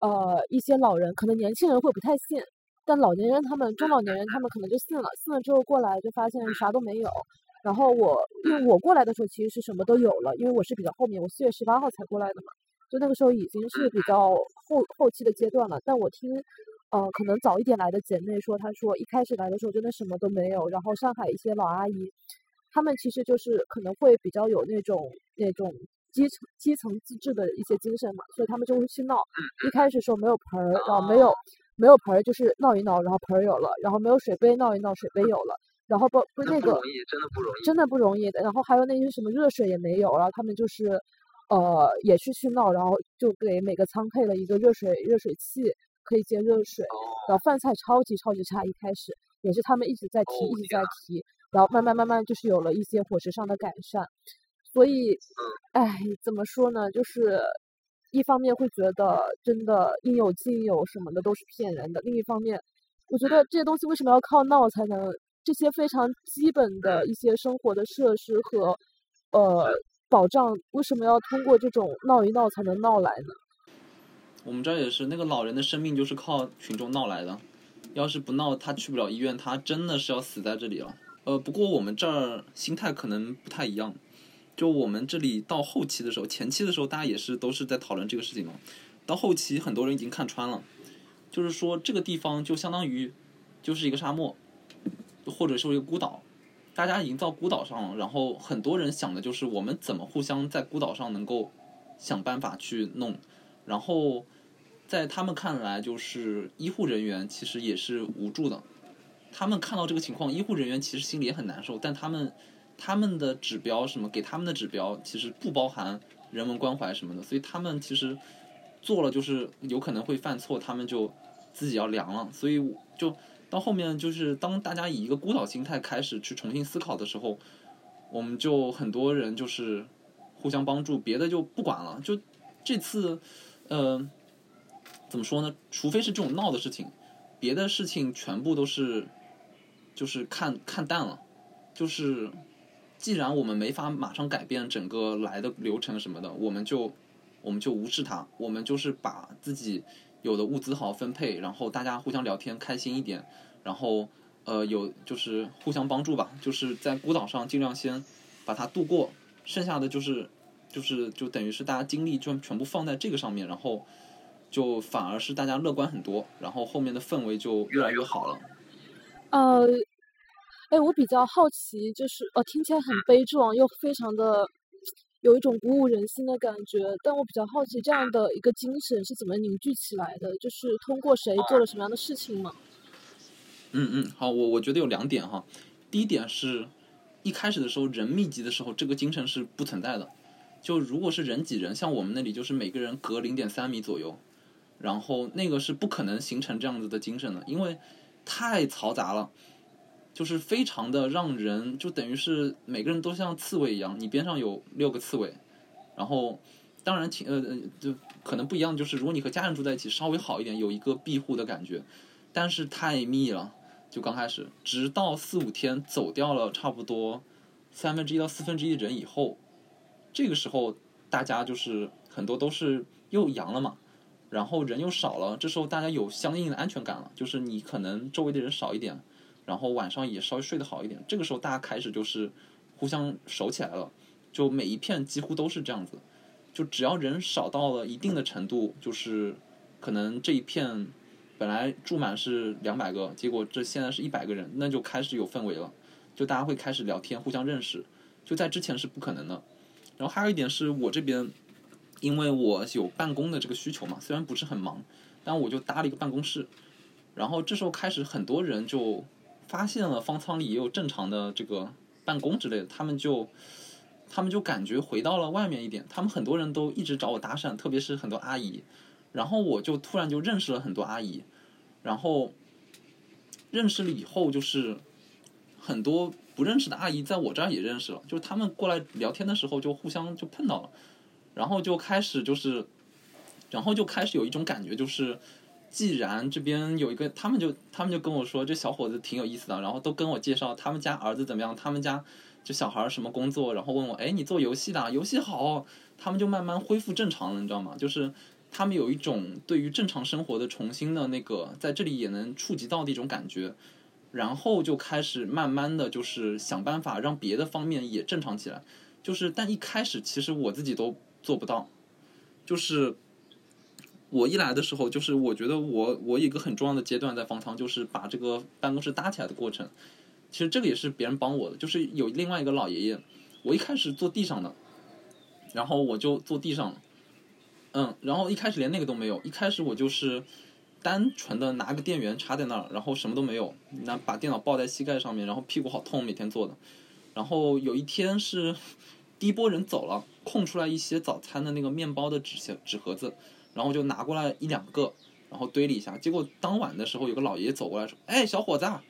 呃一些老人可能年轻人会不太信。但老年人他们中老年人他们可能就信了，信了之后过来就发现啥都没有。然后我因为我过来的时候其实是什么都有了，因为我是比较后面，我四月十八号才过来的嘛，就那个时候已经是比较后后期的阶段了。但我听，呃，可能早一点来的姐妹说，她说一开始来的时候真的什么都没有。然后上海一些老阿姨，她们其实就是可能会比较有那种那种基层基层自治的一些精神嘛，所以他们就会去闹。一开始说没有盆儿，然后没有。没有盆儿就是闹一闹，然后盆儿有了，然后没有水杯闹一闹，水杯有了，然后不不那个真的不容易，真的不容易的。然后还有那些什么热水也没有，然后他们就是呃也去去闹，然后就给每个仓配了一个热水热水器，可以接热水。然后饭菜超级超级差，一开始也是他们一直在提一直在提，然后慢慢慢慢就是有了一些伙食上的改善。所以，哎，怎么说呢？就是。一方面会觉得真的应有尽有什么的都是骗人的，另一方面，我觉得这些东西为什么要靠闹才能？这些非常基本的一些生活的设施和呃保障，为什么要通过这种闹一闹才能闹来呢？我们这儿也是，那个老人的生命就是靠群众闹来的，要是不闹，他去不了医院，他真的是要死在这里了。呃，不过我们这儿心态可能不太一样。就我们这里到后期的时候，前期的时候大家也是都是在讨论这个事情嘛。到后期很多人已经看穿了，就是说这个地方就相当于就是一个沙漠，或者说一个孤岛，大家已经到孤岛上了。然后很多人想的就是我们怎么互相在孤岛上能够想办法去弄。然后在他们看来，就是医护人员其实也是无助的。他们看到这个情况，医护人员其实心里也很难受，但他们。他们的指标什么给他们的指标其实不包含人文关怀什么的，所以他们其实做了就是有可能会犯错，他们就自己要凉了。所以就到后面就是当大家以一个孤岛心态开始去重新思考的时候，我们就很多人就是互相帮助，别的就不管了。就这次，呃，怎么说呢？除非是这种闹的事情，别的事情全部都是，就是看看淡了。就是既然我们没法马上改变整个来的流程什么的，我们就我们就无视它，我们就是把自己有的物资好好分配，然后大家互相聊天开心一点，然后呃有就是互相帮助吧，就是在孤岛上尽量先把它度过，剩下的就是就是就等于是大家精力就全部放在这个上面，然后就反而是大家乐观很多，然后后面的氛围就越来越好了。呃，哎，我比较好奇，就是呃，听起来很悲壮，又非常的有一种鼓舞人心的感觉。但我比较好奇，这样的一个精神是怎么凝聚起来的？就是通过谁做了什么样的事情吗？嗯嗯，好，我我觉得有两点哈。第一点是，一开始的时候人密集的时候，这个精神是不存在的。就如果是人挤人，像我们那里就是每个人隔零点三米左右，然后那个是不可能形成这样子的精神的，因为太嘈杂了，就是非常的让人就等于是每个人都像刺猬一样，你边上有六个刺猬，然后当然情呃呃就可能不一样，就是如果你和家人住在一起稍微好一点，有一个庇护的感觉，但是太密了。就刚开始，直到四五天走掉了差不多三分之一到四分之一的人以后，这个时候大家就是很多都是又阳了嘛，然后人又少了，这时候大家有相应的安全感了，就是你可能周围的人少一点，然后晚上也稍微睡得好一点，这个时候大家开始就是互相熟起来了，就每一片几乎都是这样子，就只要人少到了一定的程度，就是可能这一片。本来住满是两百个，结果这现在是一百个人，那就开始有氛围了，就大家会开始聊天，互相认识，就在之前是不可能的。然后还有一点是我这边，因为我有办公的这个需求嘛，虽然不是很忙，但我就搭了一个办公室。然后这时候开始，很多人就发现了方舱里也有正常的这个办公之类的，他们就他们就感觉回到了外面一点，他们很多人都一直找我搭讪，特别是很多阿姨。然后我就突然就认识了很多阿姨，然后认识了以后，就是很多不认识的阿姨在我这儿也认识了，就是他们过来聊天的时候就互相就碰到了，然后就开始就是，然后就开始有一种感觉，就是既然这边有一个，他们就他们就跟我说这小伙子挺有意思的，然后都跟我介绍他们家儿子怎么样，他们家就小孩什么工作，然后问我，哎，你做游戏的，游戏好，他们就慢慢恢复正常了，你知道吗？就是。他们有一种对于正常生活的重新的那个，在这里也能触及到的一种感觉，然后就开始慢慢的就是想办法让别的方面也正常起来，就是但一开始其实我自己都做不到，就是我一来的时候，就是我觉得我我有一个很重要的阶段在方舱，就是把这个办公室搭起来的过程，其实这个也是别人帮我的，就是有另外一个老爷爷，我一开始坐地上的，然后我就坐地上了。嗯，然后一开始连那个都没有，一开始我就是单纯的拿个电源插在那儿，然后什么都没有，拿把电脑抱在膝盖上面，然后屁股好痛，每天坐的。然后有一天是第一波人走了，空出来一些早餐的那个面包的纸箱纸盒子，然后就拿过来一两个，然后堆了一下。结果当晚的时候，有个老爷爷走过来说：“哎，小伙子，啊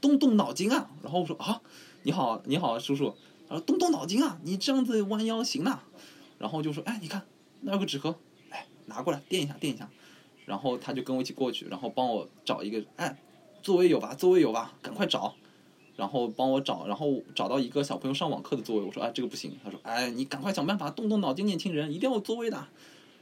动动脑筋啊！”然后我说：“啊，你好，你好，叔叔。”他说：“动动脑筋啊，你这样子弯腰行呐。”然后就说：“哎，你看那有个纸盒。”哎拿过来垫一下，垫一下，然后他就跟我一起过去，然后帮我找一个，哎，座位有吧？座位有吧？赶快找，然后帮我找，然后找到一个小朋友上网课的座位。我说，哎，这个不行。他说，哎，你赶快想办法，动动脑筋，年轻人一定要有座位的。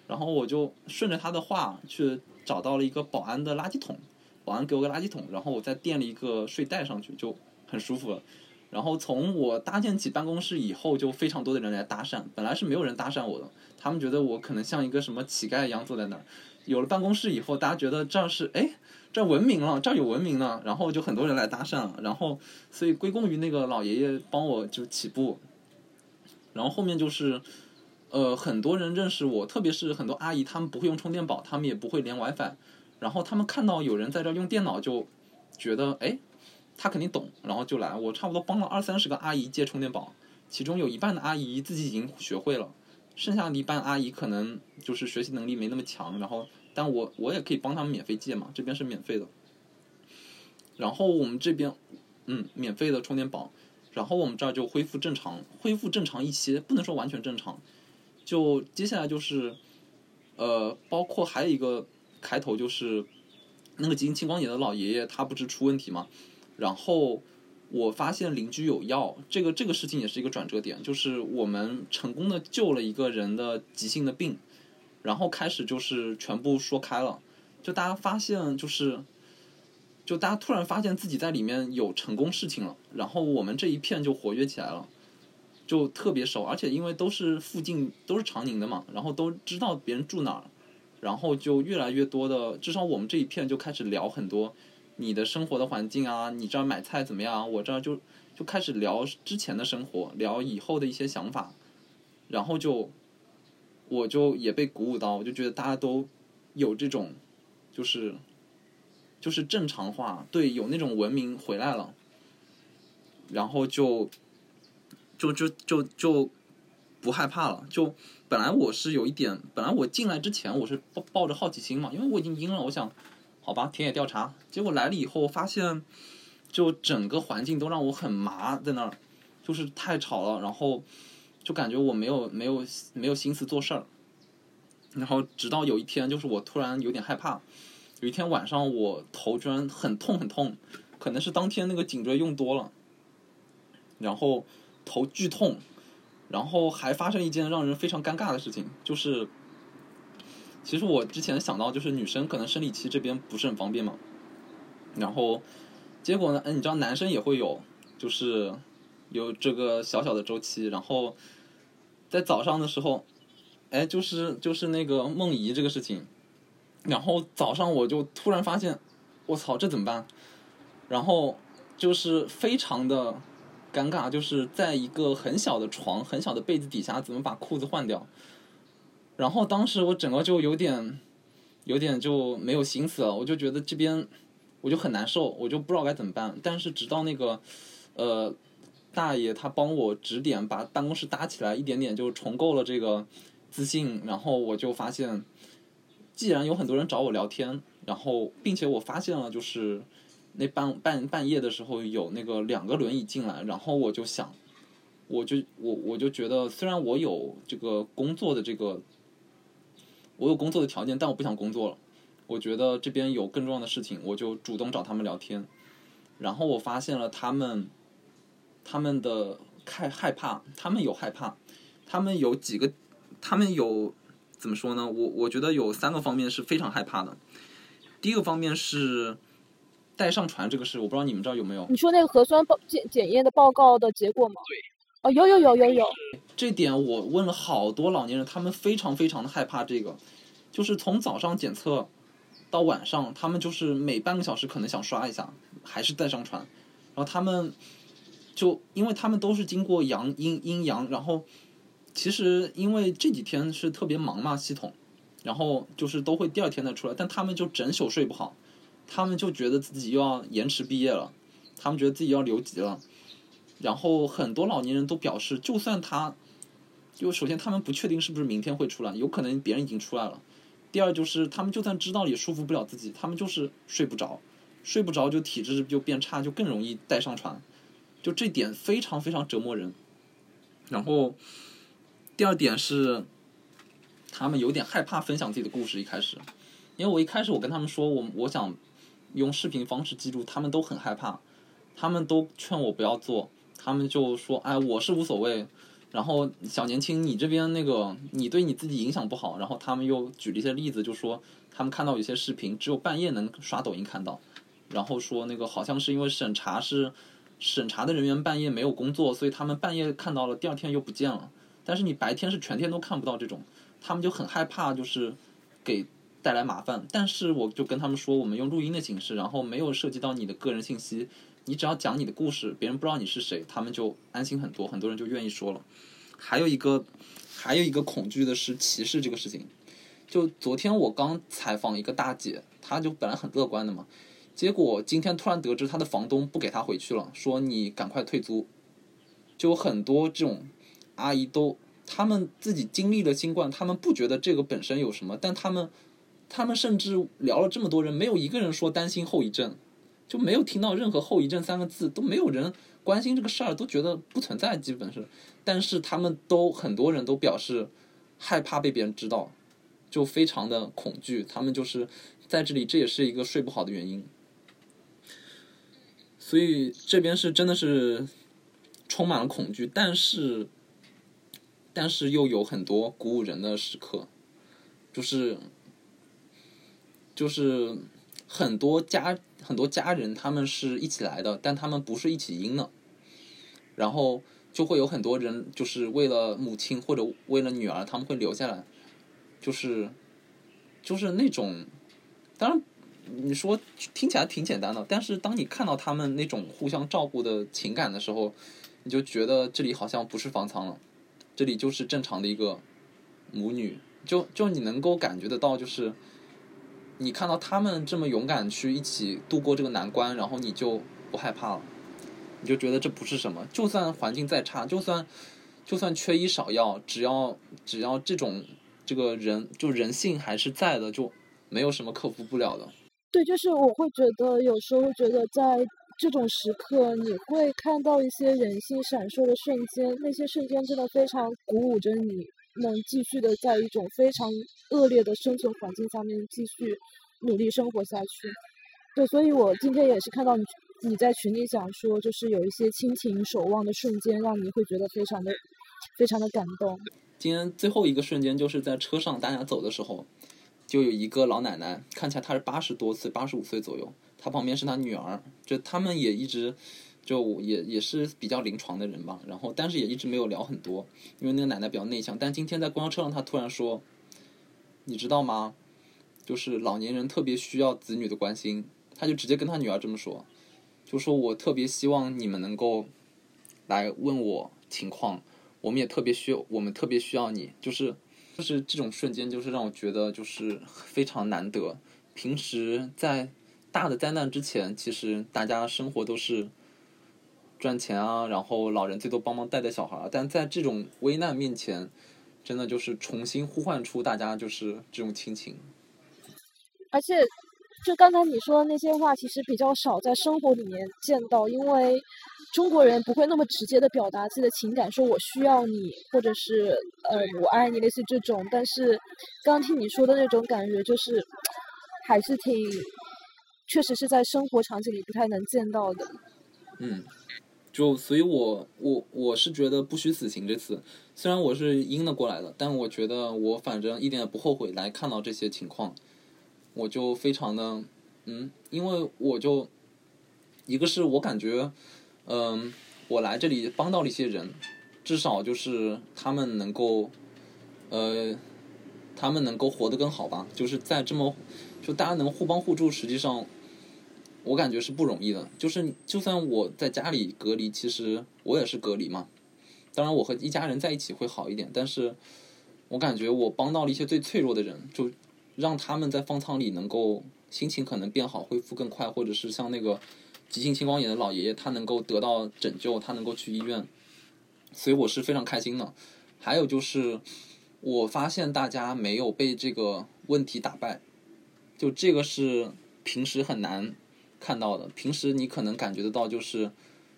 然后我就顺着他的话去找到了一个保安的垃圾桶，保安给我个垃圾桶，然后我再垫了一个睡袋上去，就很舒服了。然后从我搭建起办公室以后，就非常多的人来搭讪。本来是没有人搭讪我的，他们觉得我可能像一个什么乞丐一样坐在那儿。有了办公室以后，大家觉得这儿是哎，这儿文明了，这儿有文明了。然后就很多人来搭讪了。然后所以归功于那个老爷爷帮我就起步。然后后面就是，呃，很多人认识我，特别是很多阿姨，他们不会用充电宝，他们也不会连 WiFi。然后他们看到有人在这用电脑，就觉得哎。他肯定懂，然后就来。我差不多帮了二三十个阿姨借充电宝，其中有一半的阿姨自己已经学会了，剩下的一半阿姨可能就是学习能力没那么强。然后，但我我也可以帮他们免费借嘛，这边是免费的。然后我们这边，嗯，免费的充电宝。然后我们这儿就恢复正常，恢复正常一些，不能说完全正常。就接下来就是，呃，包括还有一个开头就是，那个基因青光眼的老爷爷他不是出问题嘛，然后我发现邻居有药，这个这个事情也是一个转折点，就是我们成功的救了一个人的急性的病，然后开始就是全部说开了，就大家发现就是。就大家突然发现自己在里面有成功事情了，然后我们这一片就活跃起来了，就特别熟，而且因为都是附近都是长宁的嘛，然后都知道别人住哪儿，然后就越来越多的，至少我们这一片就开始聊很多你的生活的环境啊，你这儿买菜怎么样？我这儿就就开始聊之前的生活，聊以后的一些想法，然后就我就也被鼓舞到，我就觉得大家都有这种就是。就是正常化，对，有那种文明回来了，然后就，就就就就不害怕了。就本来我是有一点，本来我进来之前我是抱抱着好奇心嘛，因为我已经阴了，我想，好吧，田野调查。结果来了以后发现，就整个环境都让我很麻，在那儿，就是太吵了，然后就感觉我没有没有没有心思做事儿。然后直到有一天，就是我突然有点害怕。有一天晚上，我头居然很痛很痛，可能是当天那个颈椎用多了，然后头剧痛，然后还发生一件让人非常尴尬的事情，就是，其实我之前想到就是女生可能生理期这边不是很方便嘛，然后结果呢，哎，你知道男生也会有，就是有这个小小的周期，然后在早上的时候，哎，就是就是那个梦遗这个事情。然后早上我就突然发现，我操，这怎么办？然后就是非常的尴尬，就是在一个很小的床、很小的被子底下，怎么把裤子换掉？然后当时我整个就有点，有点就没有心思了，我就觉得这边我就很难受，我就不知道该怎么办。但是直到那个呃大爷他帮我指点，把办公室搭起来，一点点就重构了这个自信，然后我就发现。既然有很多人找我聊天，然后并且我发现了，就是那半半半夜的时候有那个两个轮椅进来，然后我就想，我就我我就觉得，虽然我有这个工作的这个，我有工作的条件，但我不想工作了。我觉得这边有更重要的事情，我就主动找他们聊天。然后我发现了他们，他们的害害怕，他们有害怕，他们有几个，他们有。怎么说呢？我我觉得有三个方面是非常害怕的。第一个方面是带上传这个事，我不知道你们这儿有没有。你说那个核酸报检检验的报告的结果吗？对。哦，有有有有有。这点我问了好多老年人，他们非常非常的害怕这个，就是从早上检测到晚上，他们就是每半个小时可能想刷一下，还是带上船。然后他们就因为他们都是经过阳阴阴阳，然后。其实因为这几天是特别忙嘛，系统，然后就是都会第二天再出来，但他们就整宿睡不好，他们就觉得自己又要延迟毕业了，他们觉得自己要留级了，然后很多老年人都表示，就算他，就首先他们不确定是不是明天会出来，有可能别人已经出来了，第二就是他们就算知道也说服不了自己，他们就是睡不着，睡不着就体质就变差，就更容易带上船，就这点非常非常折磨人，然后。第二点是，他们有点害怕分享自己的故事。一开始，因为我一开始我跟他们说，我我想用视频方式记录，他们都很害怕，他们都劝我不要做，他们就说：“哎，我是无所谓。”然后小年轻，你这边那个你对你自己影响不好。然后他们又举了一些例子，就说他们看到有些视频只有半夜能刷抖音看到，然后说那个好像是因为审查是审查的人员半夜没有工作，所以他们半夜看到了，第二天又不见了。但是你白天是全天都看不到这种，他们就很害怕，就是给带来麻烦。但是我就跟他们说，我们用录音的形式，然后没有涉及到你的个人信息，你只要讲你的故事，别人不知道你是谁，他们就安心很多，很多人就愿意说了。还有一个，还有一个恐惧的是歧视这个事情。就昨天我刚采访一个大姐，她就本来很乐观的嘛，结果今天突然得知她的房东不给她回去了，说你赶快退租。就很多这种。阿姨都，他们自己经历了新冠，他们不觉得这个本身有什么，但他们，他们甚至聊了这么多人，没有一个人说担心后遗症，就没有听到任何后遗症三个字，都没有人关心这个事儿，都觉得不存在，基本是。但是他们都很多人都表示害怕被别人知道，就非常的恐惧。他们就是在这里，这也是一个睡不好的原因。所以这边是真的是充满了恐惧，但是但是又有很多鼓舞人的时刻，就是就是很多家很多家人他们是一起来的，但他们不是一起阴的，然后就会有很多人就是为了母亲或者为了女儿，他们会留下来，就是就是那种当然。你说听起来挺简单的，但是当你看到他们那种互相照顾的情感的时候，你就觉得这里好像不是方舱了，这里就是正常的一个母女，就就你能够感觉得到，就是你看到他们这么勇敢去一起度过这个难关，然后你就不害怕了，你就觉得这不是什么，就算环境再差，就算就算缺医少药，只要只要这种这个人就人性还是在的，就没有什么克服不了的。对，就是我会觉得有时候觉得在这种时刻，你会看到一些人性闪烁的瞬间，那些瞬间真的非常鼓舞着你，能继续的在一种非常恶劣的生存环境下面继续努力生活下去。对，所以我今天也是看到你你在群里讲说，就是有一些亲情守望的瞬间，让你会觉得非常的非常的感动。今天最后一个瞬间就是在车上大家走的时候。就有一个老奶奶，看起来她是八十多岁，八十五岁左右。她旁边是她女儿，就他们也一直，就也也是比较临床的人吧。然后，但是也一直没有聊很多，因为那个奶奶比较内向。但今天在公交车上，她突然说：“你知道吗？就是老年人特别需要子女的关心。”她就直接跟她女儿这么说，就说我特别希望你们能够来问我情况，我们也特别需，我们特别需要你，就是。就是这种瞬间，就是让我觉得就是非常难得。平时在大的灾难之前，其实大家生活都是赚钱啊，然后老人最多帮忙带带小孩儿。但在这种危难面前，真的就是重新呼唤出大家就是这种亲情。而且，就刚才你说的那些话，其实比较少在生活里面见到，因为。中国人不会那么直接的表达自己的情感，说我需要你，或者是呃我爱你，类似这种。但是刚听你说的那种感觉，就是还是挺，确实是在生活场景里不太能见到的。嗯，就所以，我我我是觉得不虚此行。这次虽然我是阴了过来的，但我觉得我反正一点也不后悔来看到这些情况。我就非常的嗯，因为我就一个是我感觉。嗯，我来这里帮到了一些人，至少就是他们能够，呃，他们能够活得更好吧。就是在这么，就大家能互帮互助，实际上，我感觉是不容易的。就是就算我在家里隔离，其实我也是隔离嘛。当然，我和一家人在一起会好一点，但是我感觉我帮到了一些最脆弱的人，就让他们在方舱里能够心情可能变好，恢复更快，或者是像那个。急性青光眼的老爷爷，他能够得到拯救，他能够去医院，所以我是非常开心的。还有就是，我发现大家没有被这个问题打败，就这个是平时很难看到的。平时你可能感觉得到，就是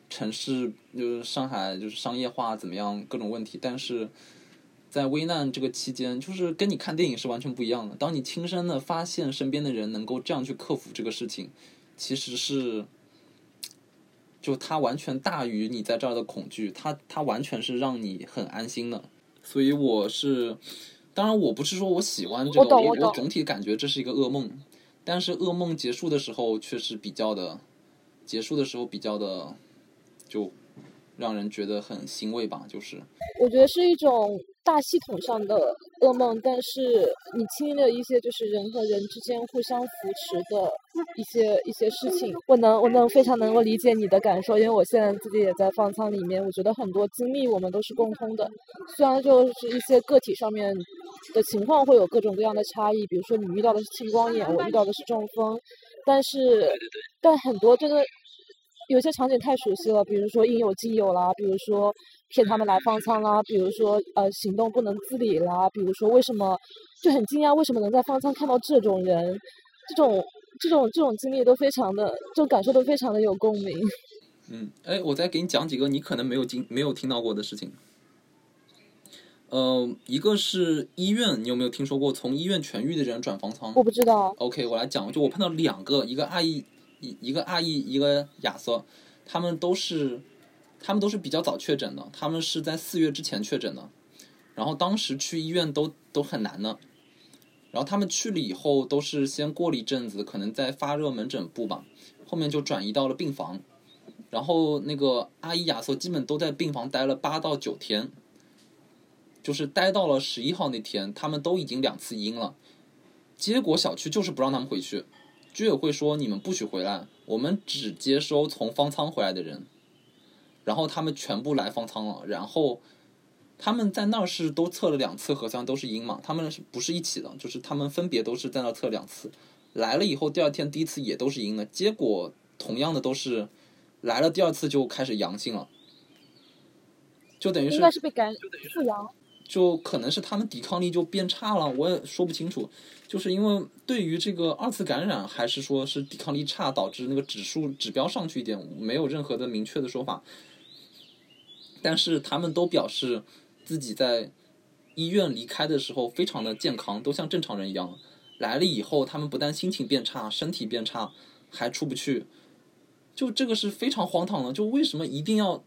城市就是上海就是商业化怎么样各种问题，但是在危难这个期间，就是跟你看电影是完全不一样的。当你亲身的发现身边的人能够这样去克服这个事情，其实是。就它完全大于你在这儿的恐惧，它它完全是让你很安心的，所以我是，当然我不是说我喜欢这个，我我总体感觉这是一个噩梦，但是噩梦结束的时候确实比较的，结束的时候比较的，就让人觉得很欣慰吧，就是。我觉得是一种。大系统上的噩梦，但是你经历了一些就是人和人之间互相扶持的一些一些事情，我能我能非常能够理解你的感受，因为我现在自己也在方舱里面，我觉得很多经历我们都是共通的，虽然就是一些个体上面的情况会有各种各样的差异，比如说你遇到的是青光眼，我遇到的是中风，但是但很多这个有些场景太熟悉了，比如说应有尽有啦，比如说。骗他们来方舱啦，比如说呃行动不能自理啦，比如说为什么就很惊讶为什么能在方舱看到这种人，这种这种这种经历都非常的，这种感受都非常的有共鸣。嗯，哎，我再给你讲几个你可能没有经没有听到过的事情。呃，一个是医院，你有没有听说过从医院痊愈的人转方舱？我不知道。OK，我来讲，就我碰到两个，一个阿姨，一一个阿姨，一个亚瑟，他们都是，他们都是比较早确诊的，他们是在四月之前确诊的，然后当时去医院都都很难的，然后他们去了以后都是先过了一阵子，可能在发热门诊部吧，后面就转移到了病房，然后那个阿姨亚瑟基本都在病房待了八到九天，就是待到了十一号那天，他们都已经两次阴了。结果小区就是不让他们回去，居委会说你们不许回来，我们只接收从方舱回来的人。然后他们全部来方舱了，然后他们在那儿是都测了两次核酸都是阴嘛，他们是不是一起的？就是他们分别都是在那儿测两次，来了以后第二天第一次也都是阴的，结果同样的都是来了第二次就开始阳性了，就等于应该是被感复阳。就可能是他们抵抗力就变差了，我也说不清楚，就是因为对于这个二次感染，还是说是抵抗力差导致那个指数指标上去一点，没有任何的明确的说法。但是他们都表示自己在医院离开的时候非常的健康，都像正常人一样。来了以后，他们不但心情变差，身体变差，还出不去。就这个是非常荒唐的，就为什么一定要？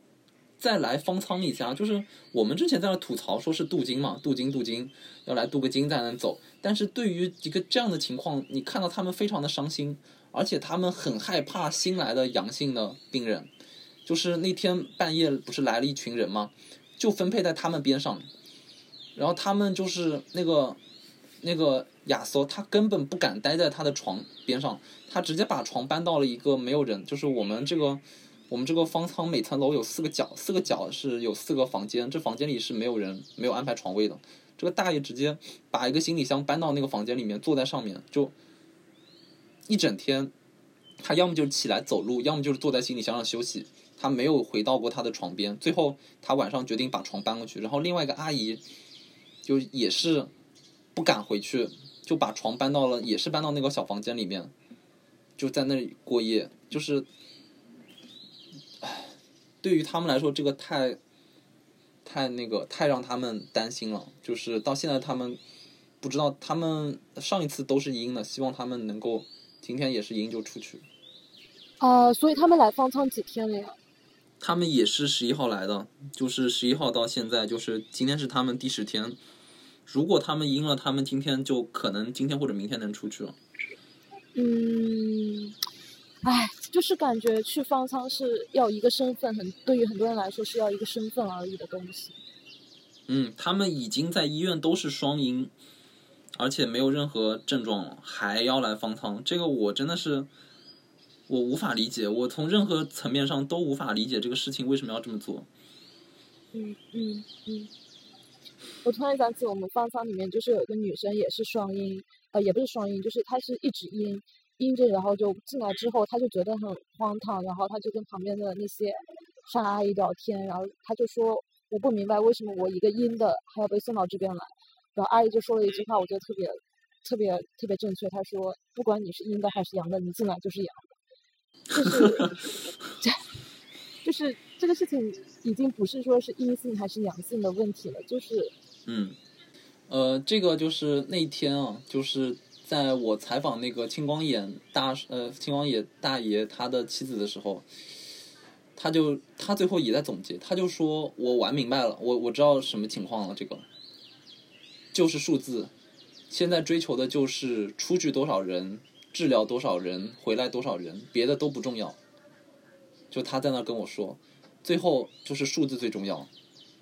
再来方舱一下，就是我们之前在那吐槽说是镀金嘛，镀金镀金，要来镀个金才能走。但是对于一个这样的情况，你看到他们非常的伤心，而且他们很害怕新来的阳性的病人。就是那天半夜不是来了一群人嘛，就分配在他们边上，然后他们就是那个那个亚索，他根本不敢待在他的床边上，他直接把床搬到了一个没有人，就是我们这个。我们这个方舱每层楼有四个角，四个角是有四个房间，这房间里是没有人，没有安排床位的。这个大爷直接把一个行李箱搬到那个房间里面，坐在上面，就一整天，他要么就起来走路，要么就是坐在行李箱上休息，他没有回到过他的床边。最后他晚上决定把床搬过去，然后另外一个阿姨就也是不敢回去，就把床搬到了，也是搬到那个小房间里面，就在那里过夜，就是。对于他们来说，这个太，太那个，太让他们担心了。就是到现在，他们不知道他们上一次都是赢的，希望他们能够今天也是赢就出去。啊、呃，所以他们来方舱几天了呀？他们也是十一号来的，就是十一号到现在，就是今天是他们第十天。如果他们赢了，他们今天就可能今天或者明天能出去了。嗯。唉，就是感觉去方舱是要一个身份，很对于很多人来说是要一个身份而已的东西。嗯，他们已经在医院都是双阴，而且没有任何症状了，还要来方舱，这个我真的是我无法理解，我从任何层面上都无法理解这个事情为什么要这么做。嗯嗯嗯，我突然想起我们方舱里面就是有一个女生也是双阴，呃，也不是双阴，就是她是一直阴。阴着，然后就进来之后，他就觉得很荒唐，然后他就跟旁边的那些上阿姨聊天，然后他就说：“我不明白为什么我一个阴的还要被送到这边来。”然后阿姨就说了一句话，我觉得特别、特别、特别正确。她说：“不管你是阴的还是阳的，你进来就是阳的。”就是，这，就是这个事情已经不是说是阴性还是阳性的问题了，就是，嗯，呃，这个就是那天啊，就是。在我采访那个青光眼大呃青光眼大爷他的妻子的时候，他就他最后也在总结，他就说我玩明白了，我我知道什么情况了，这个就是数字，现在追求的就是出去多少人，治疗多少人，回来多少人，别的都不重要。就他在那跟我说，最后就是数字最重要，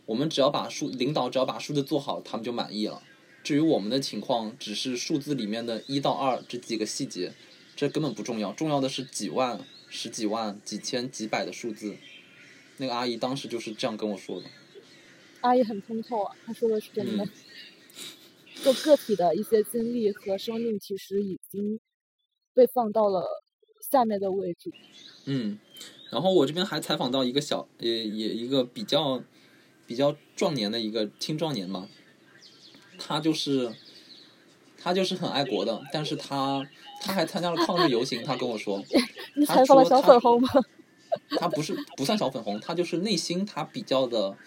我们只要把数领导只要把数字做好，他们就满意了。至于我们的情况，只是数字里面的一到二这几个细节，这根本不重要，重要的是几万、十几万、几千、几百的数字。那个阿姨当时就是这样跟我说的。阿姨很通透啊，她说的是真的。嗯、就个体的一些经历和生命，其实已经被放到了下面的位置。嗯，然后我这边还采访到一个小，也也一个比较比较壮年的一个青壮年嘛。他就是，他他就是很爱国的，但是他他还参加了抗日游行，他跟我说，你他采访了小说他粉红吗？他不是不算小粉红，他就是内心他比较的，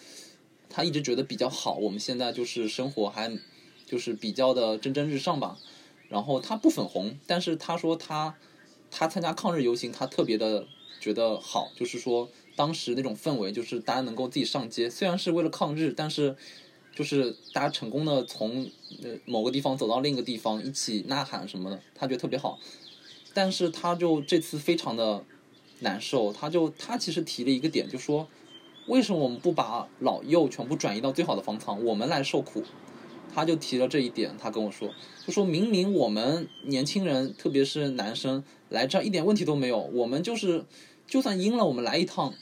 他一直觉得比较好。我们现在就是生活还就是比较的蒸蒸日上吧。然后他不粉红，但是他说他他参加抗日游行，他特别的觉得好，就是说当时那种氛围，就是大家能够自己上街，虽然是为了抗日，但是就是大家成功的从呃某个地方走到另一个地方，一起呐喊什么的，他觉得特别好。但是他就这次非常的难受，他就他其实提了一个点，就说为什么我们不把老幼全部转移到最好的方舱，我们来受苦？他就提了这一点，他跟我说，就说明明我们年轻人，特别是男生来这儿一点问题都没有，我们就是就算阴了，我们来一趟，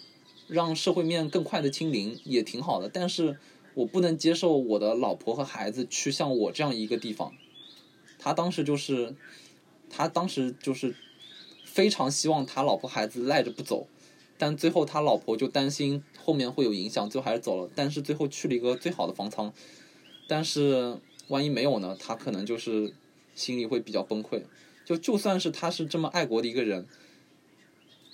让社会面更快的清零也挺好的。但是我不能接受我的老婆和孩子去像我这样一个地方。他当时就是，他当时就是非常希望他老婆孩子赖着不走，但最后他老婆就担心后面会有影响，最后还是走了。但是最后去了一个最好的方舱，但是万一没有呢？他可能就是心里会比较崩溃。就就算是他是这么爱国的一个人，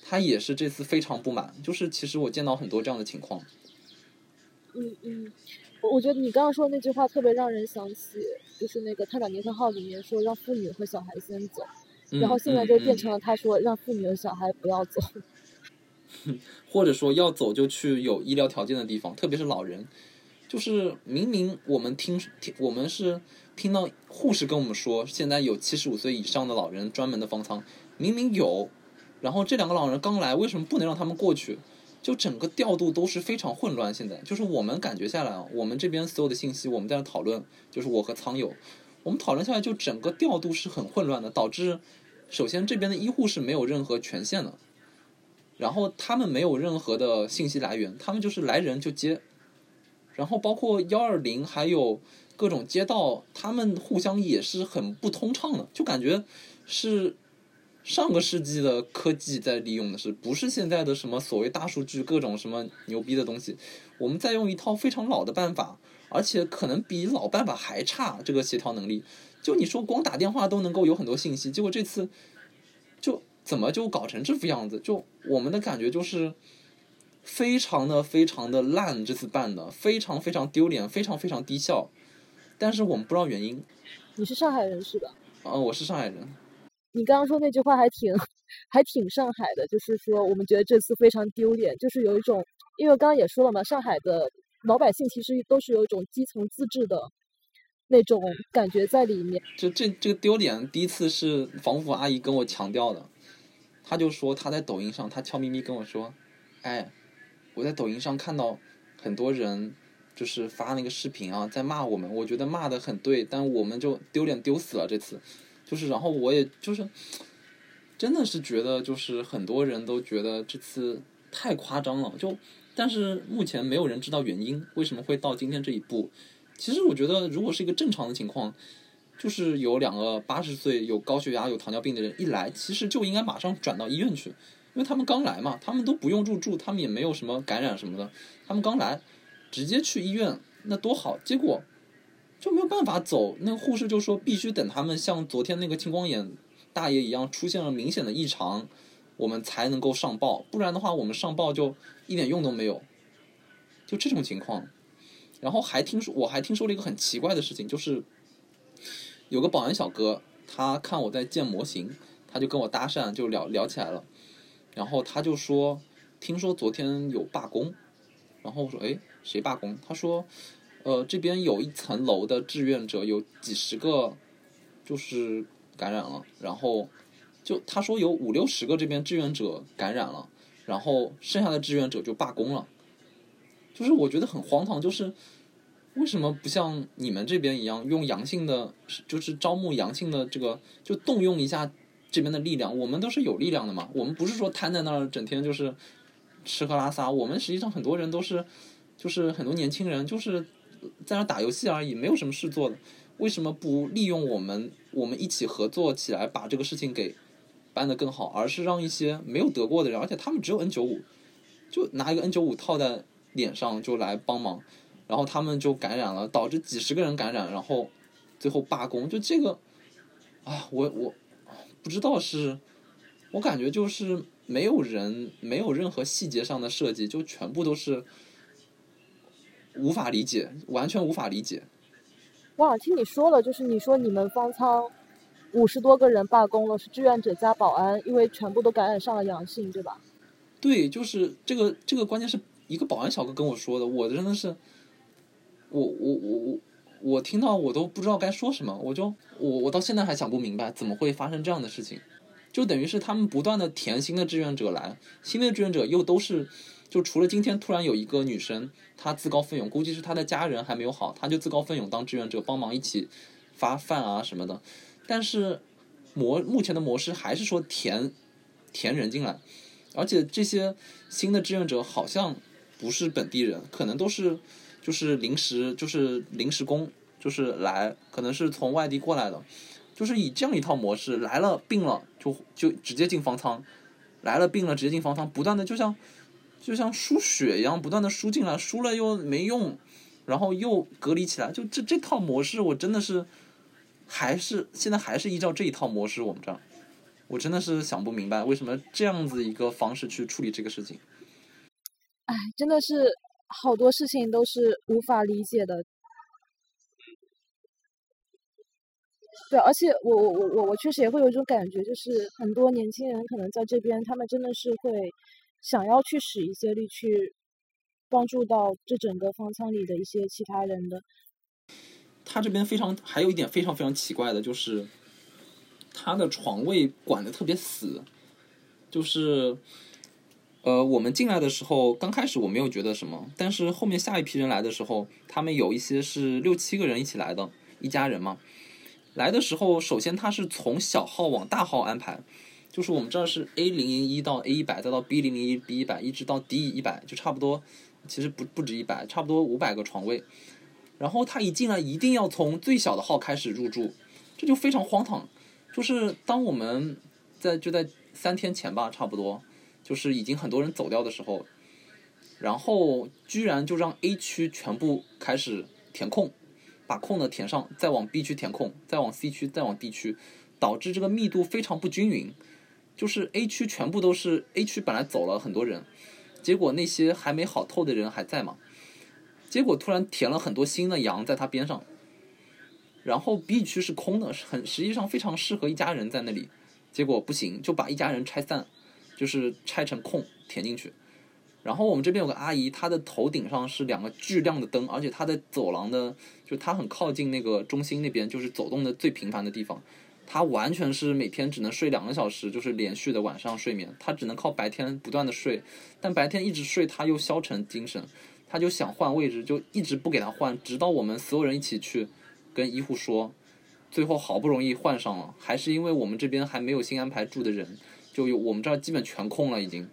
他也是这次非常不满。就是其实我见到很多这样的情况。嗯嗯，我我觉得你刚刚说的那句话特别让人想起，就是那个《泰坦尼克号》里面说让妇女和小孩先走，嗯然后现在就变成了他说让妇女和小孩不要走。或者说要走就去有医疗条件的地方，特别是老人。就是明明我们听听，我们是听到护士跟我们说，现在有七十五岁以上的老人专门的方舱，明明有，然后这两个老人刚来，为什么不能让他们过去？就整个调度都是非常混乱。现在就是我们感觉下来啊，我们这边所有的信息，我们在那讨论，就是我和苍友，我们讨论下来，就整个调度是很混乱的，导致首先这边的医护是没有任何权限的。然后他们没有任何的信息来源，他们就是来人就接，然后包括幺二零还有各种街道，他们互相也是很不通畅的，就感觉是上个世纪的科技在利用的是，不是现在的什么所谓大数据各种什么牛逼的东西，我们在用一套非常老的办法，而且可能比老办法还差这个协调能力。就你说光打电话都能够有很多信息，结果这次就怎么就搞成这副样子？就我们的感觉就是非常的非常的烂，这次办的非常非常丢脸，非常非常低效。但是我们不知道原因。你是上海人是吧？啊、我是上海人。你刚刚说那句话还挺还挺上海的，就是说我们觉得这次非常丢脸，就是有一种，因为刚刚也说了嘛，上海的老百姓其实都是有一种基层自治的那种感觉在里面。就这这个丢脸，第一次是防腐阿姨跟我强调的，她就说她在抖音上，她悄咪咪跟我说，哎，我在抖音上看到很多人就是发那个视频啊，在骂我们，我觉得骂的很对，但我们就丢脸丢死了这次，就是然后我也就是真的是觉得就是很多人都觉得这次太夸张了，就但是目前没有人知道原因为什么会到今天这一步。其实我觉得，如果是一个正常的情况，就是有两个八十岁有高血压、有糖尿病的人一来，其实就应该马上转到医院去，因为他们刚来嘛，他们都不用入住，他们也没有什么感染什么的，他们刚来，直接去医院那多好。结果就没有办法走，那个护士就说必须等他们像昨天那个青光眼大爷一样出现了明显的异常，我们才能够上报，不然的话我们上报就一点用都没有，就这种情况。然后还听说，我还听说了一个很奇怪的事情，就是有个保安小哥，他看我在建模型，他就跟我搭讪，就聊聊起来了。然后他就说，听说昨天有罢工，然后我说，哎，谁罢工？他说，呃，这边有一层楼的志愿者有几十个，就是感染了，然后就他说有五六十个这边志愿者感染了，然后剩下的志愿者就罢工了。就是我觉得很荒唐，就是为什么不像你们这边一样，用阳性的，就是招募阳性的这个，就动用一下这边的力量。我们都是有力量的嘛，我们不是说瘫在那儿整天就是吃喝拉撒。我们实际上很多人都是，就是很多年轻人就是在那打游戏而已，没有什么事做的。为什么不利用我们，我们一起合作起来，把这个事情给办得更好，而是让一些没有得过的人，而且他们只有 N 九五，就拿一个 N 九五套在脸上就来帮忙，然后他们就感染了，导致几十个人感染，然后最后罢工，就这个啊，我我不知道是，我感觉就是没有人没有任何细节上的设计，就全部都是无法理解，完全无法理解。我好像听你说了，就是你说你们方舱五十多个人罢工了，是志愿者加保安，因为全部都感染上了阳性，对吧？对，就是这个这个关键是一个保安小哥跟我说的，我真的是，我我我我我听到我都不知道该说什么，我就我我到现在还想不明白怎么会发生这样的事情，就等于是他们不断的填新的志愿者来，新的志愿者又都是。就除了今天突然有一个女生，她自告奋勇，估计是她的家人还没有好，她就自告奋勇当志愿者，帮忙一起发饭啊什么的。但是模目前的模式还是说填填人进来，而且这些新的志愿者好像不是本地人，可能都是就是临时就是临时工，就是来可能是从外地过来的，就是以这样一套模式来了病了就就直接进方舱，来了病了直接进方舱，不断的就像。就像输血一样，不断的输进来，输了又没用，然后又隔离起来，就这这套模式，我真的是，还是现在还是依照这一套模式，我们这儿，我真的是想不明白为什么这样子一个方式去处理这个事情。哎，真的是好多事情都是无法理解的。对，而且我我我我我确实也会有一种感觉，就是很多年轻人可能在这边，他们真的是会。想要去使一些力去帮助到这整个方舱里的一些其他人的。他这边非常还有一点非常非常奇怪的就是，他的床位管的特别死，就是，呃，我们进来的时候刚开始我没有觉得什么，但是后面下一批人来的时候，他们有一些是六七个人一起来的，一家人嘛，来的时候首先他是从小号往大号安排。就是我们这儿是 A 零零一到 A 一百，再到 B 零零一 B 一百，一直到 D 一百，就差不多，其实不不止一百，差不多五百个床位。然后他一进来一定要从最小的号开始入住，这就非常荒唐。就是当我们在就在三天前吧，差不多，就是已经很多人走掉的时候，然后居然就让 A 区全部开始填空，把空的填上，再往 B 区填空，再往 C 区，再往 D 区，导致这个密度非常不均匀。就是 A 区全部都是 A 区本来走了很多人，结果那些还没好透的人还在嘛，结果突然填了很多新的羊在它边上，然后 B 区是空的，很实际上非常适合一家人在那里，结果不行，就把一家人拆散，就是拆成空填进去，然后我们这边有个阿姨，她的头顶上是两个巨亮的灯，而且她的走廊的，就她很靠近那个中心那边，就是走动的最频繁的地方。他完全是每天只能睡两个小时，就是连续的晚上睡眠。他只能靠白天不断的睡，但白天一直睡他又消沉精神，他就想换位置，就一直不给他换，直到我们所有人一起去跟医护说，最后好不容易换上了，还是因为我们这边还没有新安排住的人，就有我们这儿基本全空了已经，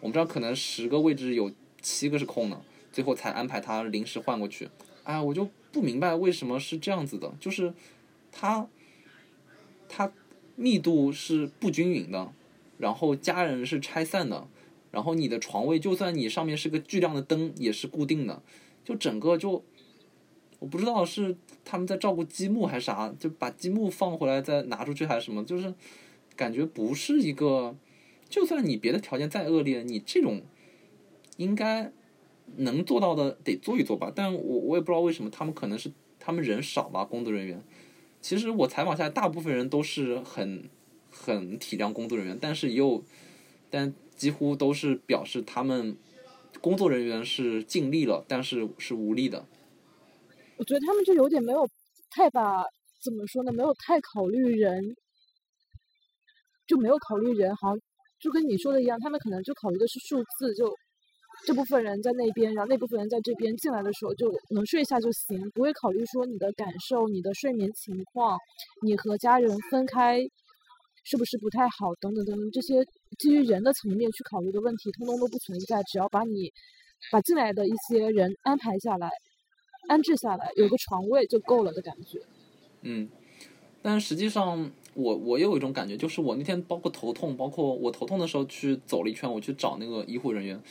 我们这儿可能十个位置有七个是空的，最后才安排他临时换过去。哎，我就不明白为什么是这样子的，就是他。它密度是不均匀的，然后家人是拆散的，然后你的床位就算你上面是个巨亮的灯也是固定的，就整个就我不知道是他们在照顾积木还是啥，就把积木放回来再拿出去还是什么，就是感觉不是一个，就算你别的条件再恶劣，你这种应该能做到的得做一做吧，但我我也不知道为什么他们可能是他们人少吧，工作人员。其实我采访下来，大部分人都是很很体谅工作人员，但是又，但几乎都是表示他们工作人员是尽力了，但是是无力的。我觉得他们就有点没有太把怎么说呢？没有太考虑人，就没有考虑人，好像就跟你说的一样，他们可能就考虑的是数字，就。这部分人在那边，然后那部分人在这边进来的时候就能睡一下就行，不会考虑说你的感受、你的睡眠情况、你和家人分开是不是不太好等等等等这些基于人的层面去考虑的问题，通通都不存在。只要把你把进来的一些人安排下来、安置下来，有个床位就够了的感觉。嗯，但实际上我我也有一种感觉，就是我那天包括头痛，包括我头痛的时候去走了一圈，我去找那个医护人员。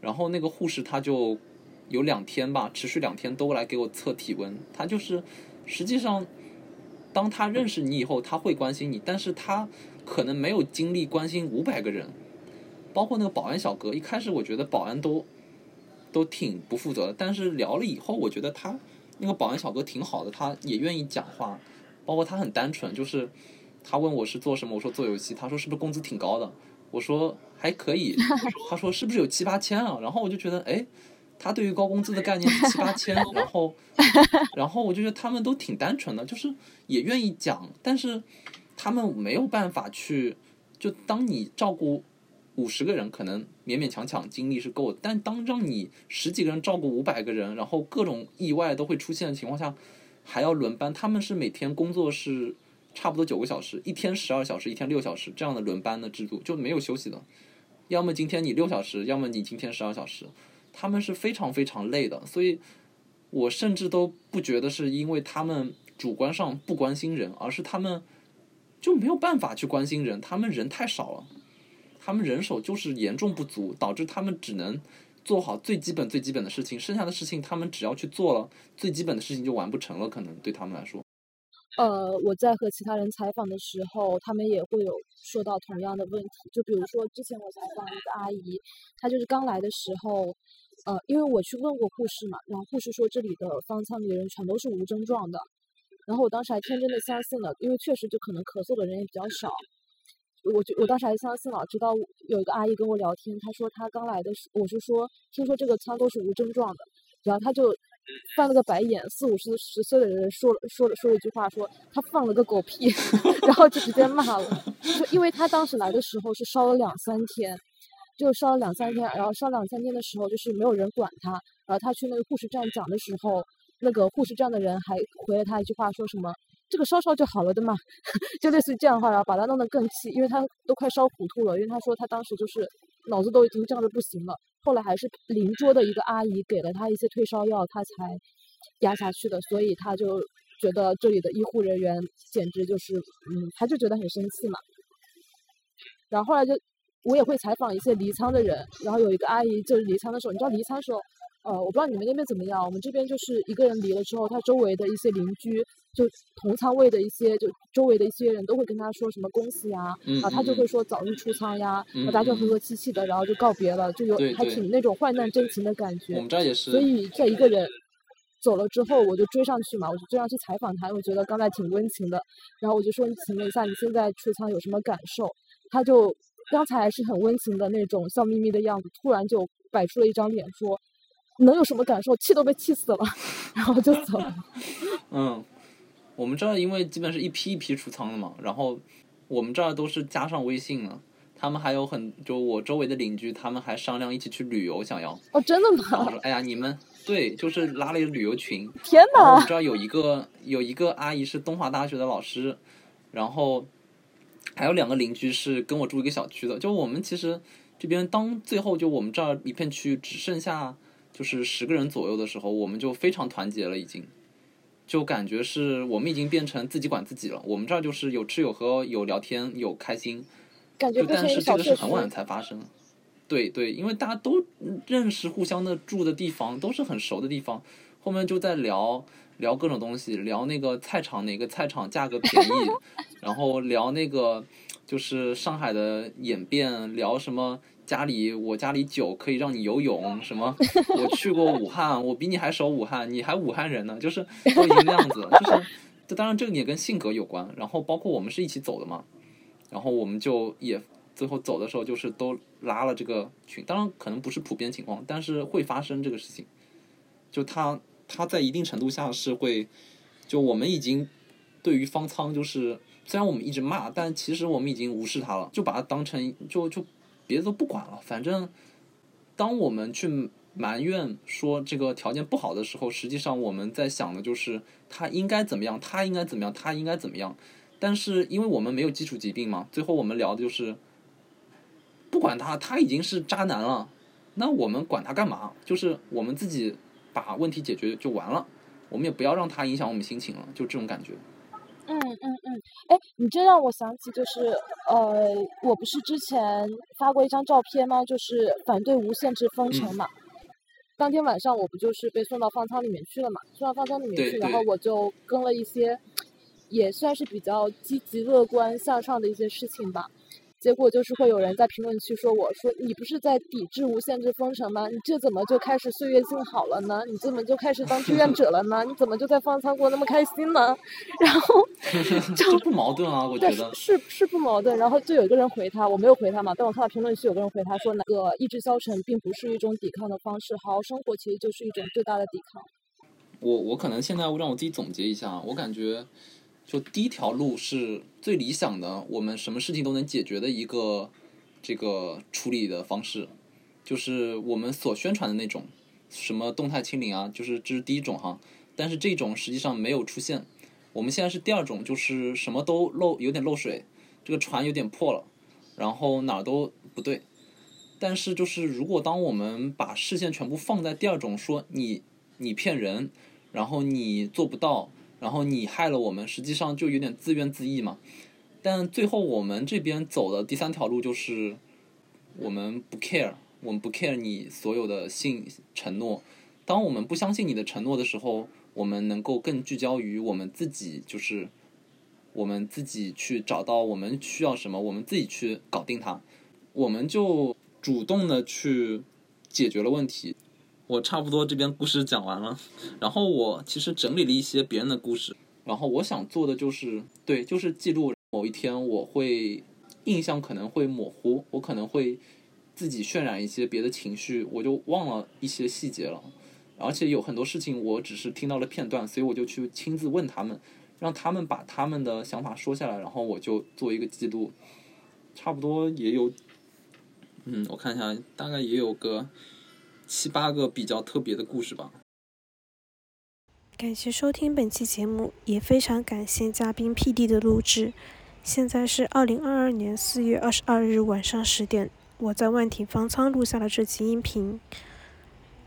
然后那个护士她就有两天吧，持续两天都来给我测体温。她就是实际上，当他认识你以后，他会关心你，但是他可能没有精力关心五百个人，包括那个保安小哥。一开始我觉得保安都都挺不负责的，但是聊了以后，我觉得他那个保安小哥挺好的，他也愿意讲话，包括他很单纯，就是他问我是做什么，我说做游戏，他说是不是工资挺高的，我说还可以，他说是不是有七八千啊？然后我就觉得，哎。他对于高工资的概念是七八千，然后，然后我就觉得他们都挺单纯的，就是也愿意讲，但是他们没有办法去，就当你照顾五十个人，可能勉勉强强精力是够的，但当让你十几个人照顾五百个人，然后各种意外都会出现的情况下，还要轮班，他们是每天工作是差不多九个小时，一天十二小时，一天六小时这样的轮班的制度就没有休息的，要么今天你六小时，要么你今天十二小时。他们是非常非常累的，所以我甚至都不觉得是因为他们主观上不关心人，而是他们就没有办法去关心人，他们人太少了，他们人手就是严重不足，导致他们只能做好最基本最基本的事情，剩下的事情他们只要去做了，最基本的事情就完不成了，可能对他们来说。呃，我在和其他人采访的时候，他们也会有说到同样的问题，就比如说之前我采访一个阿姨，她就是刚来的时候。呃，因为我去问过护士嘛，然后护士说这里的方舱里的人全都是无症状的，然后我当时还天真的相信了，因为确实就可能咳嗽的人也比较少，我就我当时还相信了，直到有一个阿姨跟我聊天，她说她刚来的时，我就说听说这个舱都是无症状的，然后她就翻了个白眼，四五十十岁的人说了说了说了一句话，说他放了个狗屁，然后就直接骂了，就因为他当时来的时候是烧了两三天。就烧了两三天，然后烧两三天的时候，就是没有人管他。然后他去那个护士站讲的时候，那个护士站的人还回了他一句话，说什么“这个烧烧就好了的嘛”，就类似于这样的话，然后把他弄得更气，因为他都快烧糊涂了。因为他说他当时就是脑子都已经胀得不行了。后来还是邻桌的一个阿姨给了他一些退烧药，他才压下去的。所以他就觉得这里的医护人员简直就是，嗯，他就觉得很生气嘛。然后后来就。我也会采访一些离舱的人，然后有一个阿姨就是离舱的时候，你知道离舱时候，呃，我不知道你们那边怎么样，我们这边就是一个人离了之后，他周围的一些邻居，就同仓位的一些，就周围的一些人都会跟他说什么恭喜呀，然后他就会说早日出仓呀，然后大家和和气气的，然后就告别了，就有还挺那种患难真情的感觉。我们这也是。所以在一个人走了之后，我就追上去嘛，我就追上去采访他，我觉得刚才挺温情的，然后我就说，请问一下你现在出仓有什么感受？他就。刚才是很温情的那种笑眯眯的样子，突然就摆出了一张脸，说：“能有什么感受？气都被气死了。”然后就走了。嗯，我们这儿因为基本是一批一批出仓的嘛，然后我们这儿都是加上微信了。他们还有很就我周围的邻居，他们还商量一起去旅游，想要。哦，真的吗？我说：“哎呀，你们对，就是拉了一个旅游群。”天哪！我们这儿有一个有一个阿姨是东华大学的老师，然后。还有两个邻居是跟我住一个小区的，就我们其实这边当最后就我们这儿一片区只剩下就是十个人左右的时候，我们就非常团结了，已经就感觉是我们已经变成自己管自己了。我们这儿就是有吃有喝有聊天有开心，感觉但是这个是很晚才发生。对对，因为大家都认识，互相的住的地方都是很熟的地方，后面就在聊。聊各种东西，聊那个菜场哪个菜场价格便宜，然后聊那个就是上海的演变，聊什么家里我家里酒可以让你游泳，什么我去过武汉，我比你还熟武汉，你还武汉人呢，就是都已经那样子，就是这当然这个也跟性格有关，然后包括我们是一起走的嘛，然后我们就也最后走的时候就是都拉了这个群，当然可能不是普遍情况，但是会发生这个事情，就他。他在一定程度下是会，就我们已经对于方舱就是，虽然我们一直骂，但其实我们已经无视他了，就把他当成就就别的都不管了。反正当我们去埋怨说这个条件不好的时候，实际上我们在想的就是他应该怎么样，他应该怎么样，他应该怎么样。但是因为我们没有基础疾病嘛，最后我们聊的就是不管他，他已经是渣男了，那我们管他干嘛？就是我们自己。把问题解决就完了，我们也不要让他影响我们心情了，就这种感觉。嗯嗯嗯，哎，你这让我想起就是，呃，我不是之前发过一张照片吗？就是反对无限制封城嘛。当天晚上我不就是被送到方舱里面去了嘛？送到方舱里面去，然后我就跟了一些也算是比较积极乐观向上的一些事情吧。结果就是会有人在评论区说我说你不是在抵制无限制封城吗？你这怎么就开始岁月静好了呢？你怎么就开始当志愿者了呢？你怎么就在方舱过那么开心呢？然后 就不矛盾啊，我觉得是是不矛盾。然后就有一个人回他，我没有回他嘛，但我看到评论区有个人回他说那个意志消沉并不是一种抵抗的方式，好好生活其实就是一种最大的抵抗。我我可能现在让我自己总结一下，我感觉。就第一条路是最理想的，我们什么事情都能解决的一个这个处理的方式，就是我们所宣传的那种什么动态清零啊，就是这是第一种哈。但是这种实际上没有出现。我们现在是第二种，就是什么都漏，有点漏水，这个船有点破了，然后哪儿都不对。但是就是如果当我们把视线全部放在第二种，说你你骗人，然后你做不到。然后你害了我们，实际上就有点自怨自艾嘛。但最后我们这边走的第三条路就是，我们不 care，我们不 care 你所有的信承诺。当我们不相信你的承诺的时候，我们能够更聚焦于我们自己，就是我们自己去找到我们需要什么，我们自己去搞定它。我们就主动的去解决了问题。我差不多这边故事讲完了，然后我其实整理了一些别人的故事，然后我想做的就是对，就是记录某一天我会印象可能会模糊，我可能会自己渲染一些别的情绪，我就忘了一些细节了，而且有很多事情我只是听到了片段，所以我就去亲自问他们，让他们把他们的想法说下来，然后我就做一个记录，差不多也有，嗯，我看一下，大概也有个。七八个比较特别的故事吧。感谢收听本期节目，也非常感谢嘉宾 P.D 的录制。现在是二零二二年四月二十二日晚上十点，我在万体方舱录下了这期音频。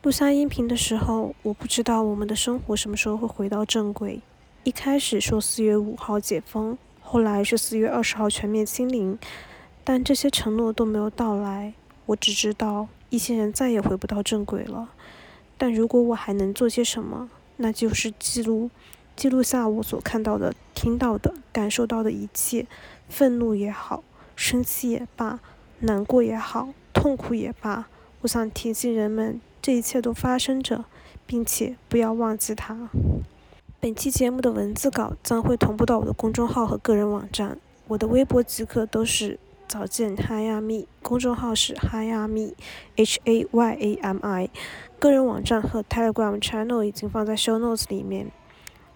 录下音频的时候，我不知道我们的生活什么时候会回到正轨。一开始说四月五号解封，后来是四月二十号全面清零，但这些承诺都没有到来。我只知道。一些人再也回不到正轨了，但如果我还能做些什么，那就是记录，记录下我所看到的、听到的、感受到的一切，愤怒也好，生气也罢，难过也好，痛苦也罢，我想提醒人们，这一切都发生着，并且不要忘记它。本期节目的文字稿将会同步到我的公众号和个人网站，我的微博即可都是。早见 Hayami，公众号是 Hayami，H A Y A M I，个人网站和 Telegram channel 已经放在 Show Notes 里面。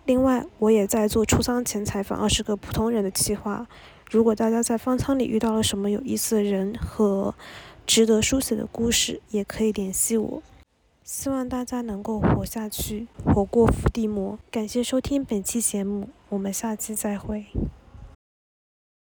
另外，我也在做出舱前采访二十个普通人的计划。如果大家在方舱里遇到了什么有意思的人和值得书写的故事，也可以联系我。希望大家能够活下去，活过伏地魔。感谢收听本期节目，我们下期再会。